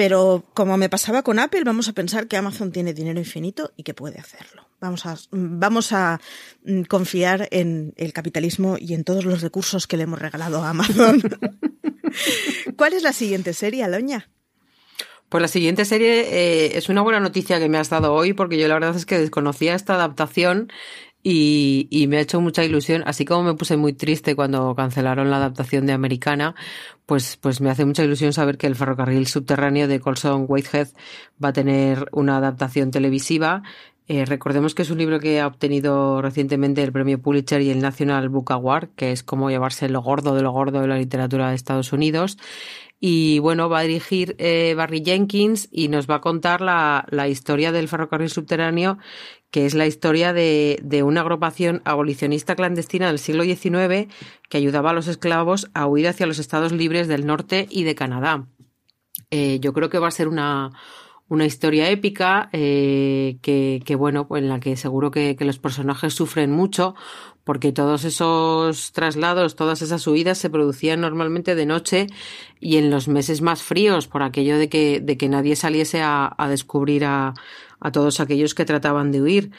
Pero como me pasaba con Apple, vamos a pensar que Amazon tiene dinero infinito y que puede hacerlo. Vamos a, vamos a mm, confiar en el capitalismo y en todos los recursos que le hemos regalado a Amazon. ¿Cuál es la siguiente serie, Aloña? Pues la siguiente serie eh, es una buena noticia que me has dado hoy, porque yo la verdad es que desconocía esta adaptación y, me ha hecho mucha ilusión, así como me puse muy triste cuando cancelaron la adaptación de Americana, pues, pues me hace mucha ilusión saber que el ferrocarril subterráneo de Colson Whitehead va a tener una adaptación televisiva eh, recordemos que es un libro que ha obtenido recientemente el premio Pulitzer y el National Book Award, que es como llevarse lo gordo de lo gordo de la literatura de Estados Unidos. Y bueno, va a dirigir eh, Barry Jenkins y nos va a contar la, la, historia del ferrocarril subterráneo, que es la historia de, de, una agrupación abolicionista clandestina del siglo XIX que ayudaba a los esclavos a huir hacia los estados libres del norte y de Canadá. Eh, yo creo que va a ser una, una historia épica eh, que, que, bueno, en la que seguro que, que, los personajes sufren mucho porque todos esos traslados, todas esas huidas se producían normalmente de noche y en los meses más fríos por aquello de que, de que nadie saliese a, a descubrir a, a, todos aquellos que trataban de huir.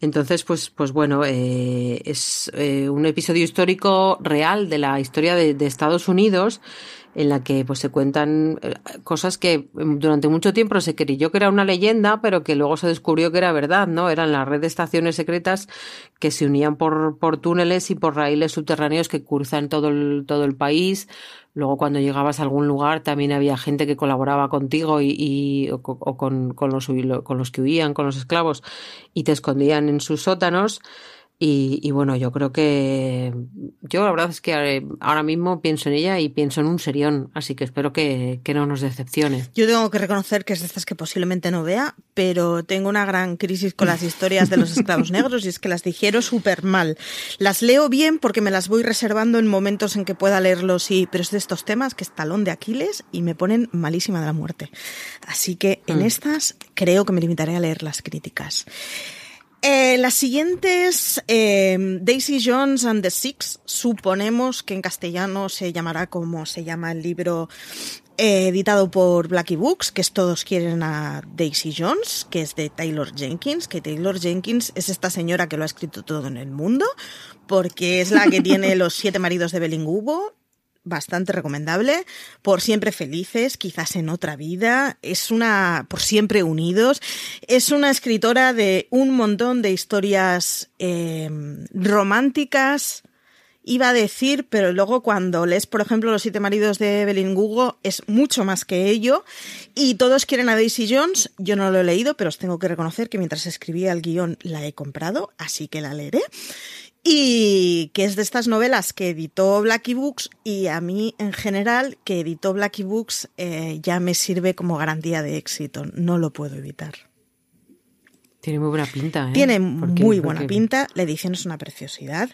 Entonces, pues, pues bueno, eh, es eh, un episodio histórico real de la historia de, de Estados Unidos en la que pues se cuentan eh, cosas que mm, durante mucho tiempo se creyó que era una leyenda, pero que luego se descubrió que era verdad, ¿no? Eran la red de estaciones secretas que se unían por, por túneles y por raíles subterráneos que cruzan todo el, todo el país. Luego cuando llegabas a algún lugar también había gente que colaboraba contigo y, o, con, con, los, con los que huían, con los esclavos y te escondían en sus sótanos. Y, y, bueno, yo creo que yo la verdad es que ahora mismo pienso en ella y pienso en un serión, así que espero que, que, no nos decepcione. Yo tengo que reconocer que es de estas que posiblemente no vea, pero tengo una gran crisis con las historias de los esclavos negros y es que las digiero súper mal. Las leo bien porque me las voy reservando en momentos en que pueda leerlos, y, pero es de estos temas que es talón de Aquiles y me ponen malísima de la muerte. Así que en mm. estas creo que me limitaré a leer las críticas. Eh, las siguientes, eh, Daisy Jones and the Six, suponemos que en castellano se llamará como se llama el libro eh, editado por Blackie Books, que es Todos quieren a Daisy Jones, que es de Taylor Jenkins, que Taylor Jenkins es esta señora que lo ha escrito todo en el mundo, porque es la que tiene los siete maridos de Belingubo, bastante recomendable. Por siempre felices, quizás en otra vida. Es una, por siempre unidos. Es una escritora de un montón de historias eh, románticas. Iba a decir, pero luego cuando lees, por ejemplo, Los siete maridos de Evelyn Hugo, es mucho más que ello. Y todos quieren a Daisy Jones. Yo no lo he leído, pero os tengo que reconocer que mientras escribía el guion la he comprado, así que la leeré y que es de estas novelas que editó Blackie Books y a mí en general que editó Blackie Books eh, ya me sirve como garantía de éxito, no lo puedo evitar. Tiene muy buena pinta. ¿eh? Tiene muy buena pinta, la edición es una preciosidad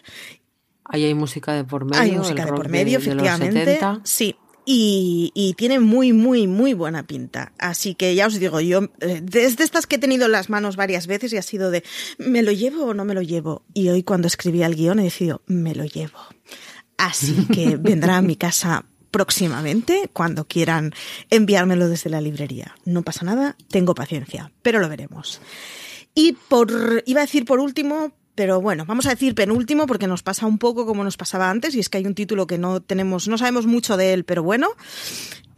Ahí hay música de por medio. Hay música el de por medio, de los efectivamente. 70. Sí. Y, y tiene muy, muy, muy buena pinta. Así que ya os digo, yo, eh, desde estas que he tenido en las manos varias veces y ha sido de, ¿me lo llevo o no me lo llevo? Y hoy cuando escribí el guion he decidido, me lo llevo. Así que vendrá a mi casa próximamente cuando quieran enviármelo desde la librería. No pasa nada, tengo paciencia, pero lo veremos. Y por, iba a decir por último, pero bueno, vamos a decir penúltimo porque nos pasa un poco como nos pasaba antes y es que hay un título que no tenemos, no sabemos mucho de él, pero bueno.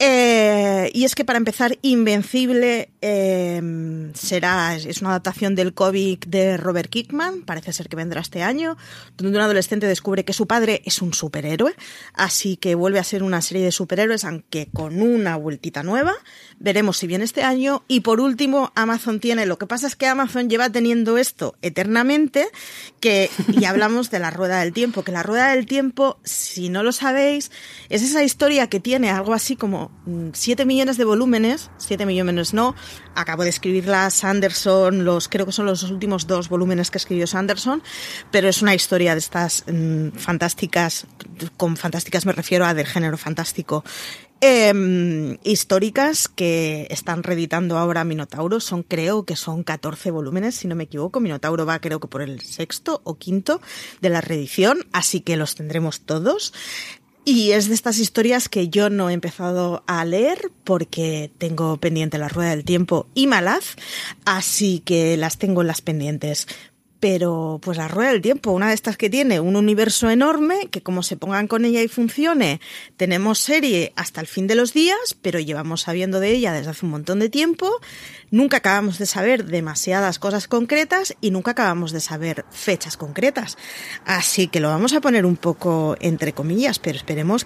Eh, y es que para empezar, Invencible eh, será, es una adaptación del cómic de Robert Kickman, parece ser que vendrá este año, donde un adolescente descubre que su padre es un superhéroe, así que vuelve a ser una serie de superhéroes, aunque con una vueltita nueva. Veremos si viene este año. Y por último, Amazon tiene, lo que pasa es que Amazon lleva teniendo esto eternamente, que, y hablamos de la rueda del tiempo, que la rueda del tiempo, si no lo sabéis, es esa historia que tiene algo así como 7 millones de volúmenes, 7 millones no, acabo de escribirla Sanderson, los, creo que son los últimos dos volúmenes que escribió Sanderson, pero es una historia de estas mm, fantásticas, con fantásticas me refiero a del género fantástico, em, históricas que están reeditando ahora Minotauro. Son, creo que son 14 volúmenes, si no me equivoco. Minotauro va, creo que por el sexto o quinto de la reedición, así que los tendremos todos. Y es de estas historias que yo no he empezado a leer porque tengo pendiente La Rueda del Tiempo y Malaz, así que las tengo en las pendientes. Pero pues la rueda del tiempo, una de estas que tiene un universo enorme, que como se pongan con ella y funcione, tenemos serie hasta el fin de los días, pero llevamos sabiendo de ella desde hace un montón de tiempo, nunca acabamos de saber demasiadas cosas concretas y nunca acabamos de saber fechas concretas. Así que lo vamos a poner un poco entre comillas, pero esperemos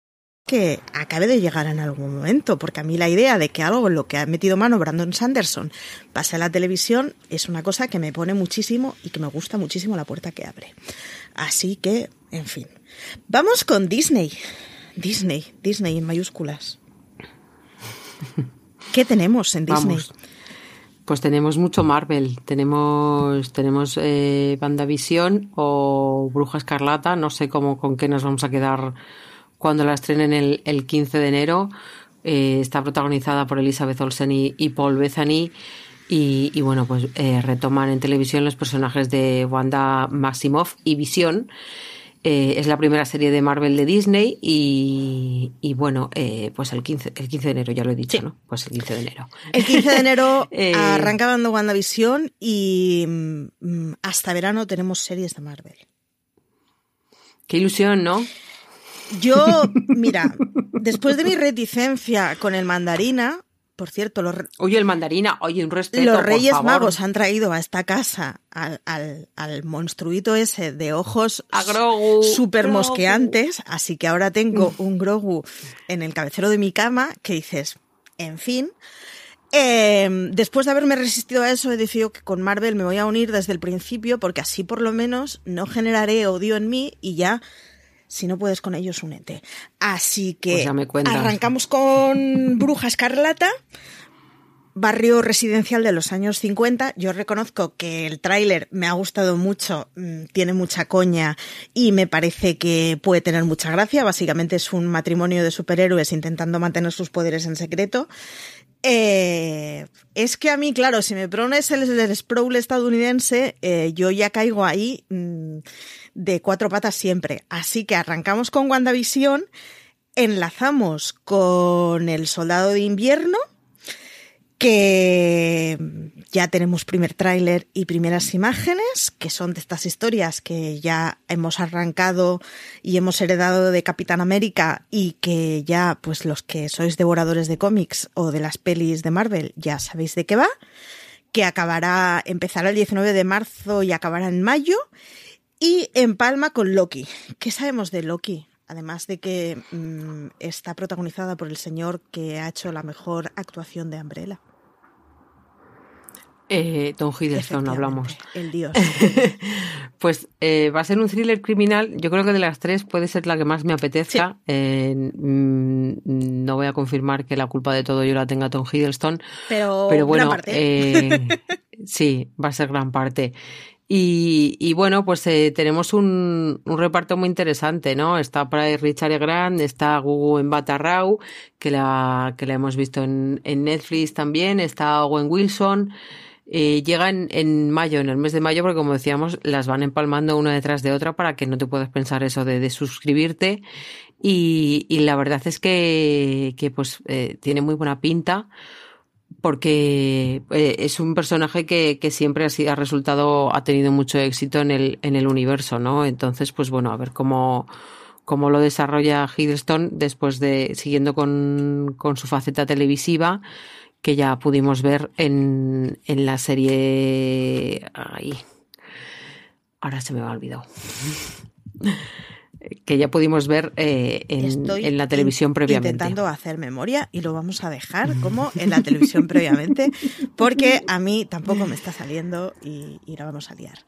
Que acabe de llegar en algún momento, porque a mí la idea de que algo en lo que ha metido mano Brandon Sanderson pase a la televisión es una cosa que me pone muchísimo y que me gusta muchísimo la puerta que abre. Así que, en fin. Vamos con Disney. Disney, Disney en mayúsculas. ¿Qué tenemos en Disney? Vamos. Pues tenemos mucho Marvel. Tenemos, tenemos eh, WandaVision o Bruja Escarlata. No sé cómo, con qué nos vamos a quedar cuando la estrenen el, el 15 de enero. Eh, está protagonizada por Elizabeth Olsen y, y Paul Bethany. Y, y bueno, pues eh, retoman en televisión los personajes de Wanda Maximoff y Visión. Eh, es la primera serie de Marvel de Disney y, y bueno, eh, pues el 15, el 15 de enero, ya lo he dicho, Sí. ¿no? Pues el 15 de enero. El 15 de enero Eh, arranca dando WandaVision y mm, hasta verano tenemos series de Marvel. Qué ilusión, ¿no? Yo, mira, después de mi reticencia con el mandarina, por cierto, los, Oye, el mandarina, oye, un respeto. los por Reyes favor. Magos han traído a esta casa al, al, al monstruito ese de ojos súper mosqueantes, así que ahora tengo un Grogu en el cabecero de mi cama que dices, en fin. Eh, después de haberme resistido a eso, he decidido que con Marvel me voy a unir desde el principio porque así por lo menos no generaré odio en mí y ya, si no puedes con ellos, únete. Así que Pues ya me arrancamos con Bruja Escarlata barrio residencial de los años 50. Yo reconozco que el tráiler me ha gustado mucho, mm, tiene mucha coña y me parece que puede tener mucha gracia. Básicamente es un matrimonio de superhéroes intentando mantener sus poderes en secreto. Eh, es que a mí, claro, si me pones el, el Sproul estadounidense, eh, yo ya caigo ahí mm, de cuatro patas siempre. Así que arrancamos con WandaVision, enlazamos con El Soldado de Invierno, que ya tenemos primer tráiler y primeras imágenes, que son de estas historias que ya hemos arrancado y hemos heredado de Capitán América y que ya, pues los que sois devoradores de cómics o de las pelis de Marvel, ya sabéis de qué va, que acabará, empezará el 19 de marzo y acabará en mayo, y en Palma con Loki. ¿Qué sabemos de Loki? Además de que mm, está protagonizada por el señor que ha hecho la mejor actuación de Umbrella. Eh, Tom Hiddleston hablamos. El dios. pues eh, va a ser un thriller criminal. Yo creo que de las tres puede ser la que más me apetezca. Eh, mm, no voy a confirmar que la culpa de todo yo la tenga Tom Hiddleston. Pero, bueno, gran parte. sí, va a ser gran parte. Y, bueno, pues tenemos un, reparto muy interesante, ¿no? Está por Richard. Grant, está Gugu en Batarrau, que la, que la hemos visto en, en Netflix también, está Owen Wilson, eh, llega en, mayo, en el mes de mayo, porque como decíamos, las van empalmando una detrás de otra para que no te puedas pensar eso de, suscribirte. Y, la verdad es que, pues eh, tiene muy buena pinta porque eh, es un personaje que, siempre ha, ha resultado, ha tenido mucho éxito en el, en el universo, ¿no? Entonces, pues bueno, a ver cómo, cómo lo desarrolla Hiddleston después de, siguiendo con, con su faceta televisiva que ya pudimos ver en, en la serie. Ahí. Ahora se me ha olvidado. Que ya pudimos ver eh, en, la televisión previamente. intentando hacer memoria y lo vamos a dejar como en la televisión previamente, porque a mí tampoco me está saliendo y, y la vamos a liar.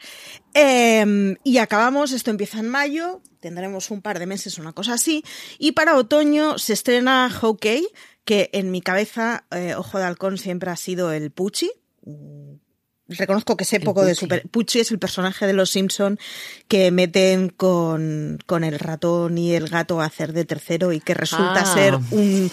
Em, y acabamos, esto empieza en mayo, tendremos un par de meses, una cosa así, y para otoño se estrena Hockey, que en mi cabeza eh, Ojo de Halcón siempre ha sido el Pucci, reconozco que sé poco de Super. Pucci es el personaje de los Simpson que meten con, con, el ratón y el gato a hacer de tercero y que resulta ah. ser un.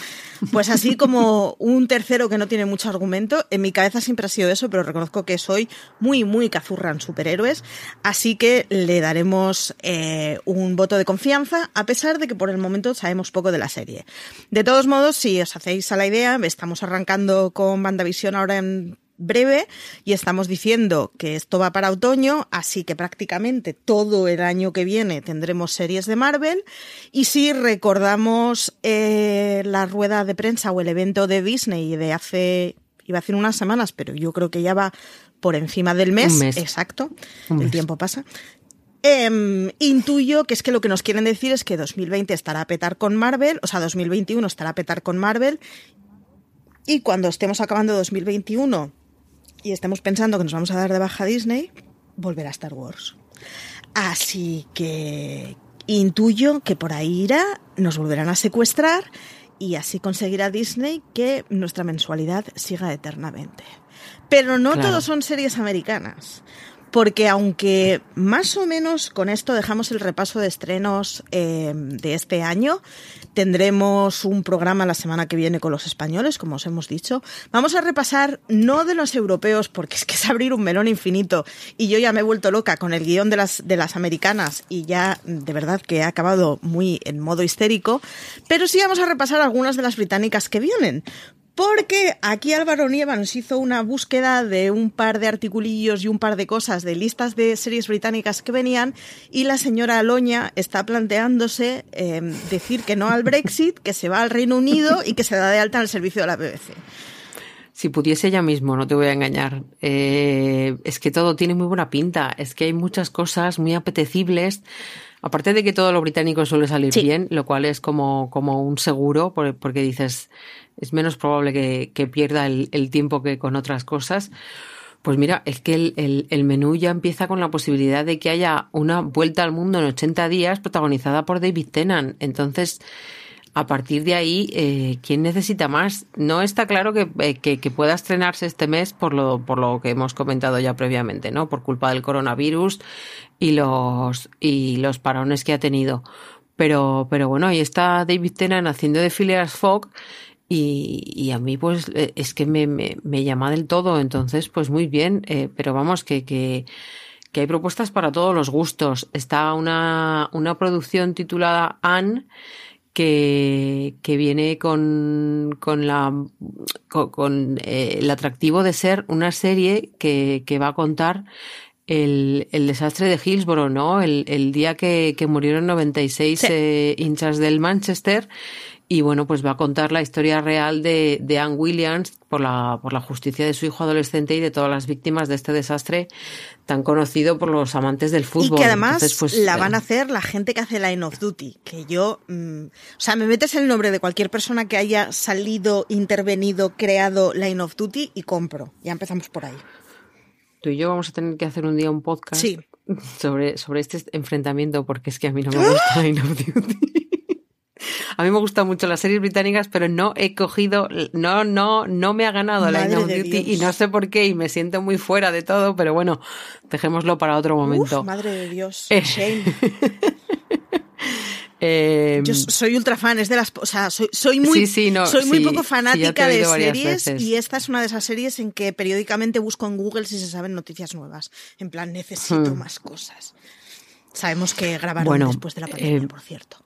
Pues así como un tercero que no tiene mucho argumento. En mi cabeza siempre ha sido eso, pero reconozco que soy muy, muy cazurra en superhéroes. Así que le daremos eh, un voto de confianza, a pesar de que por el momento sabemos poco de la serie. De todos modos, si os hacéis a la idea, estamos arrancando con WandaVision ahora en breve y estamos diciendo que esto va para otoño, así que prácticamente todo el año que viene tendremos series de Marvel. Y si recordamos eh, la rueda de prensa o el evento de Disney de hace, iba a decir unas semanas, pero yo creo que ya va por encima del mes. Exacto, el tiempo pasa. Em, intuyo que es que lo que nos quieren decir es que 2020 estará a petar con Marvel, o sea, 2021 estará a petar con Marvel, y cuando estemos acabando 2021 y estemos pensando que nos vamos a dar de baja Disney, volverá Star Wars. Así que intuyo que por ahí irá, nos volverán a secuestrar y así conseguirá Disney que nuestra mensualidad siga eternamente. Pero no todos son series americanas porque aunque más o menos con esto dejamos el repaso de estrenos eh, de este año, tendremos un programa la semana que viene con los españoles, como os hemos dicho. Vamos a repasar no de los europeos, porque es que es abrir un melón infinito y yo ya me he vuelto loca con el guion de las, de las americanas y ya de verdad que he acabado muy en modo histérico, pero sí vamos a repasar algunas de las británicas que vienen, porque aquí Álvaro Nieva nos hizo una búsqueda de un par de articulillos y un par de cosas de listas de series británicas que venían y la señora Aloña está planteándose em, decir que no al Brexit, que se va al Reino Unido y que se da de alta en el servicio de la BBC. Si pudiese ella mismo, no te voy a engañar. Eh, es que todo tiene muy buena pinta. Es que hay muchas cosas muy apetecibles. Aparte de que todo lo británico suele salir bien, lo cual es como, como un seguro, porque dices, es menos probable que, pierda el, tiempo que con otras cosas. Pues mira, es que el, el, menú ya empieza con la posibilidad de que haya una vuelta al mundo en 80 días protagonizada por David Tennant. Entonces, a partir de ahí, eh, ¿quién necesita más? No está claro eh, que, que, pueda estrenarse este mes por lo, por lo que hemos comentado ya previamente, ¿no? Por culpa del coronavirus y los, y los parones que ha tenido. Pero, pero bueno, ahí está David Tennant haciendo de Phileas Fogg y, a mí, pues, eh, es que me, me, llama del todo. Entonces, pues muy bien. Pero vamos, que, que, que, hay propuestas para todos los gustos. Está una, una producción titulada Anne, que, que viene con, con la, con, eh, el atractivo de ser una serie que, que va a contar el, el, desastre de Hillsborough, ¿no? El, el día que, que murieron 96 hinchas del Manchester y bueno, pues va a contar la historia real de, de Anne Williams por la, por la justicia de su hijo adolescente y de todas las víctimas de este desastre tan conocido por los amantes del fútbol. Y que además pues, la van a hacer la gente que hace Line of Duty, que yo, mm, o sea, me metes el nombre de cualquier persona que haya salido, intervenido, creado Line of Duty y compro. Ya empezamos por ahí. tú y yo vamos a tener que hacer un día un podcast Sí. sobre, sobre este enfrentamiento, porque es que a mí no me gusta Line of Duty. A mí me gustan mucho las series británicas, pero no he cogido, no, no, no me ha ganado Line Madre of Duty y no sé por qué y me siento muy fuera de todo, pero bueno, dejémoslo para otro momento. Uf, madre de Dios. Eh, Shame. Eh, Yo soy ultra fan, es de las, o sea, soy, soy muy, Sí, sí, no, soy muy sí, poco fanática de series veces. y esta es una de esas series en que periódicamente busco en Google si se saben noticias nuevas. En plan, necesito Hmm. más cosas. Sabemos que grabaron Bueno, después de la pandemia, eh, por cierto.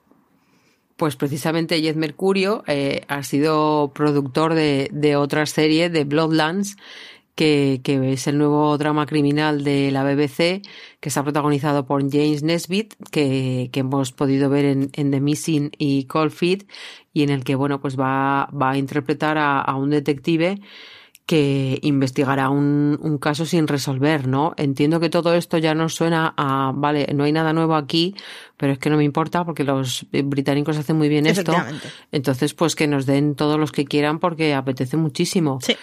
Pues precisamente Jed Mercurio eh, ha sido productor de, de otra serie, de Bloodlands, que, es el nuevo drama criminal de la BBC, que está protagonizado por James Nesbitt, que, que hemos podido ver en, en The Missing y Cold Feet, y en el que bueno, pues va, va a interpretar a un detective que investigará un, un caso sin resolver, ¿no? Entiendo que todo esto ya nos suena a, vale, no hay nada nuevo aquí, pero es que no me importa porque los británicos hacen muy bien esto. Entonces, pues que nos den todos los que quieran porque apetece muchísimo. Sí.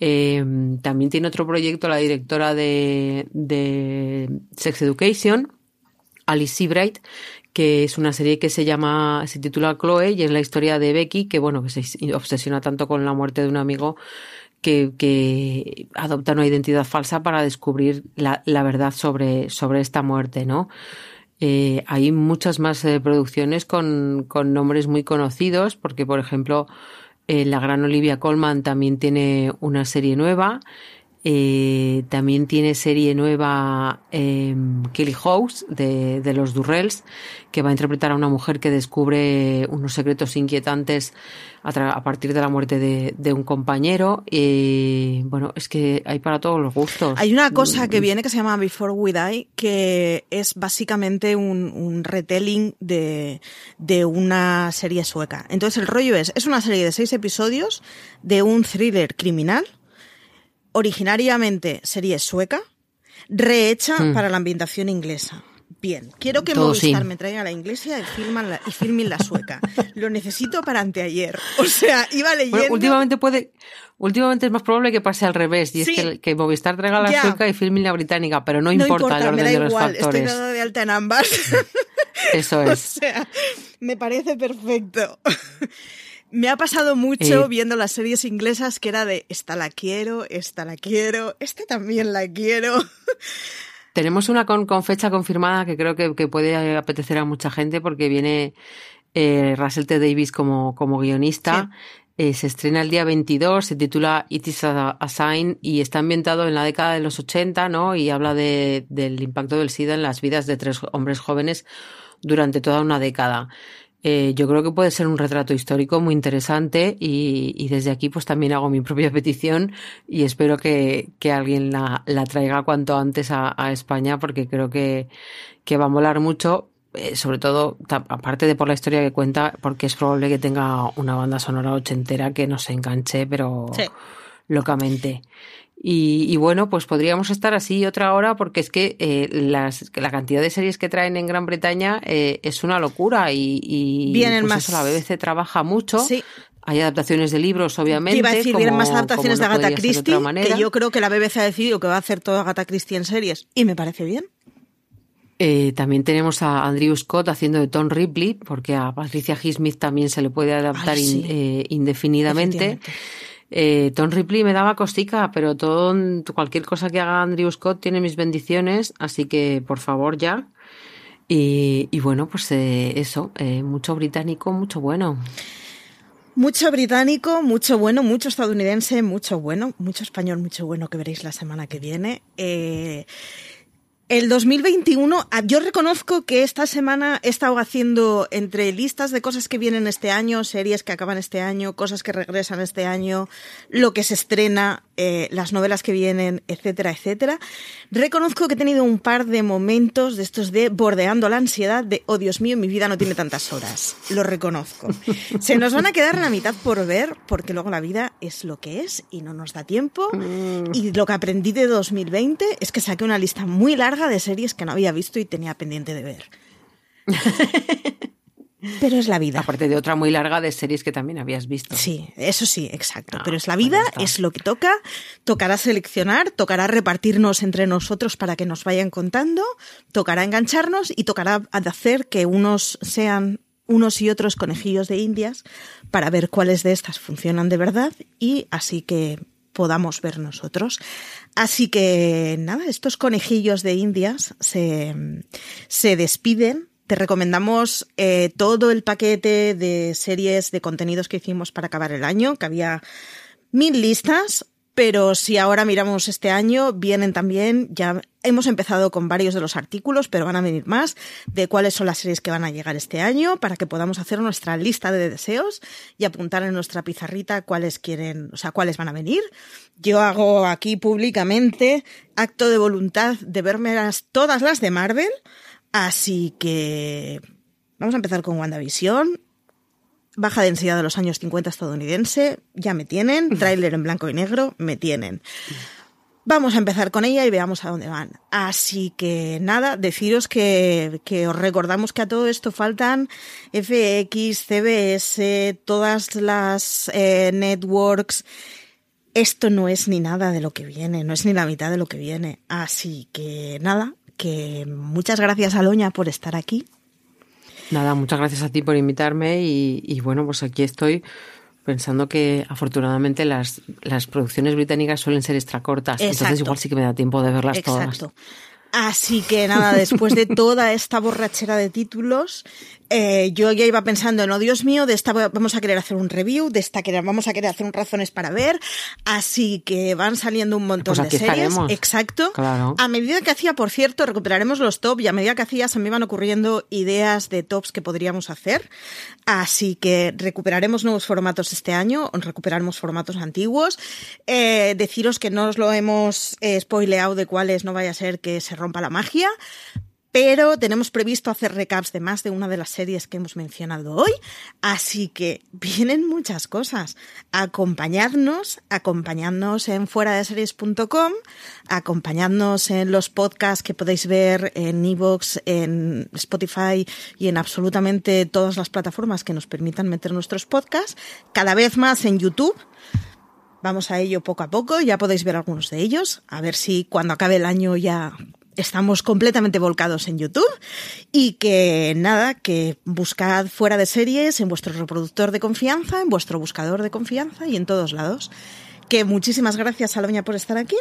Eh, también tiene otro proyecto la directora de, de Sex Education, Alice Seabright, que es una serie que se llama, se titula Chloe y es la historia de Becky, que bueno, que se obsesiona tanto con la muerte de un amigo que, que adopta una identidad falsa para descubrir la, la verdad sobre, sobre esta muerte, ¿no? Eh, hay muchas más eh, producciones con, con nombres muy conocidos, porque por ejemplo, eh, la gran Olivia Colman también tiene una serie nueva. Eh, también tiene serie nueva eh, Kelly House de, de los Durrells, que va a interpretar a una mujer que descubre unos secretos inquietantes a, tra- a partir de la muerte de, de un compañero. Y bueno, es que hay para todos los gustos. Hay una cosa que viene que se llama Before We Die, que es básicamente un, un retelling de, de una serie sueca. Entonces el rollo es, es una serie de seis episodios de un thriller criminal, originariamente serie sueca, rehecha Hmm. para la ambientación inglesa. Bien, quiero que Todo Movistar sí. me traiga la inglesa y filman la, y filmen la sueca. Lo necesito para anteayer. O sea, iba leyendo... Bueno, últimamente puede, últimamente es más probable que pase al revés, y Sí. es que, que Movistar traiga la Ya. sueca y filme la británica, pero no, importa, el orden me da de los igual, estoy factores. dada de alta en ambas. Eso O es. sea, me parece perfecto. Me ha pasado mucho Eh, viendo las series inglesas que era de esta la quiero, esta la quiero, esta también la quiero. Tenemos una con, con fecha confirmada que creo que, que puede apetecer a mucha gente porque viene eh, Russell T. Davis como, como guionista. Eh, se estrena el día 22, se titula It is a, a Sign y está ambientado en la década de los 80, ¿no? Y habla de, del impacto del SIDA en las vidas de tres hombres jóvenes durante toda una década. Eh, yo creo que puede ser un retrato histórico muy interesante y, y desde aquí pues también hago mi propia petición y espero que, que alguien la, la traiga cuanto antes a, a España porque creo que, que va a molar mucho, eh, sobre todo aparte de por la historia que cuenta, porque es probable que tenga una banda sonora ochentera que nos enganche, pero Sí. locamente. Y, y bueno, pues podríamos estar así otra hora porque es que eh, las, la cantidad de series que traen en Gran Bretaña eh, es una locura y, y Vienen pues más. eso, la BBC trabaja mucho. Sí. Hay adaptaciones de libros, obviamente. Te iba a decir, vienen más adaptaciones de Agatha de Christie, que yo creo que la BBC ha decidido que va a hacer toda Agatha Christie en series, y me parece bien. Eh, también tenemos a Andrew Scott haciendo de Tom Ripley, porque a Patricia Highsmith también se le puede adaptar Ay, sí. in- eh, indefinidamente. Eh, Tom Ripley me daba costica, pero todo, cualquier cosa que haga Andrew Scott tiene mis bendiciones, así que por favor ya. Y, bueno, pues eh, eso, eh, mucho británico, mucho bueno. Mucho británico, mucho bueno, mucho estadounidense, mucho bueno, mucho español, mucho bueno que veréis la semana que viene. El 2021, ah, yo reconozco que esta semana he estado haciendo entre listas de cosas que vienen este año, series que acaban este año, cosas que regresan este año, lo que se estrena, eh, las novelas que vienen, etcétera, etcétera. Reconozco que he tenido un par de momentos de estos de bordeando la ansiedad de, oh Dios mío, mi vida no tiene tantas horas. Lo reconozco. Se nos van a quedar la mitad por ver, porque luego la vida es lo que es y no nos da tiempo. Y lo que aprendí de 2020 es que saqué una lista muy larga de series que no había visto y tenía pendiente de ver. Pero es la vida. Aparte de otra muy larga de series que también habías visto. Sí, eso sí, exacto. Ah, Pero es la pues vida, es lo que toca. Tocará seleccionar, tocará repartirnos entre nosotros para que nos vayan contando, tocará engancharnos y tocará hacer que unos sean unos y otros conejillos de indias para ver cuáles de estas funcionan de verdad y así que podamos ver nosotros. Así que nada, estos conejillos de indias se, se despiden. Te recomendamos eh, todo el paquete de series de contenidos que hicimos para acabar el año, que había mil listas, pero si ahora miramos este año, vienen también, ya hemos empezado con varios de los artículos, pero van a venir más, de cuáles son las series que van a llegar este año, para que podamos hacer nuestra lista de deseos y apuntar en nuestra pizarrita cuáles quieren, o sea, cuáles van a venir. Yo hago aquí públicamente acto de voluntad de verme las, todas las de Marvel, así que vamos a empezar con WandaVision baja densidad de los años 50 estadounidense, ya me tienen, tráiler en blanco y negro, me tienen. Vamos a empezar con ella y veamos a dónde van. Así que nada, deciros que, que os recordamos que a todo esto faltan FX, CBS, todas las eh, networks. Esto no es ni nada de lo que viene, no es ni la mitad de lo que viene. Así que nada, que muchas gracias a Loña por estar aquí. Nada, muchas gracias a ti por invitarme y, y bueno, pues aquí estoy pensando que afortunadamente las, las producciones británicas suelen ser extra cortas, Exacto. entonces igual sí que me da tiempo de verlas Exacto. todas. Así que nada, después de toda esta borrachera de títulos, eh, yo ya iba pensando en, oh Dios mío, de esta vamos a querer hacer un review, de esta que vamos a querer hacer un razones para ver, así que van saliendo un montón Pues de series. estaremos. Exacto. Claro. A medida que hacía, por cierto, recuperaremos los top y a medida que hacía se me iban ocurriendo ideas de tops que podríamos hacer. Así que recuperaremos nuevos formatos este año, recuperaremos formatos antiguos. Eh, deciros que no os lo hemos eh, spoileado de cuáles no vaya a ser que se rompa la magia. Pero tenemos previsto hacer recaps de más de una de las series que hemos mencionado hoy, así que vienen muchas cosas. Acompañadnos, acompañadnos en fuera de series.com, acompañadnos en los podcasts que podéis ver en Evox, en Spotify y en absolutamente todas las plataformas que nos permitan meter nuestros podcasts, cada vez más en YouTube. Vamos a ello poco a poco, ya podéis ver algunos de ellos, a ver si cuando acabe el año ya estamos completamente volcados en YouTube y que nada, que buscad fuera de series en vuestro reproductor de confianza, en vuestro buscador de confianza y en todos lados. Que muchísimas gracias, Aloña, por estar aquí.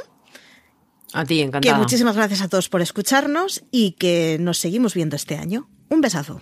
A ti, Que encantada. muchísimas gracias a todos por escucharnos y que nos seguimos viendo este año. Un besazo.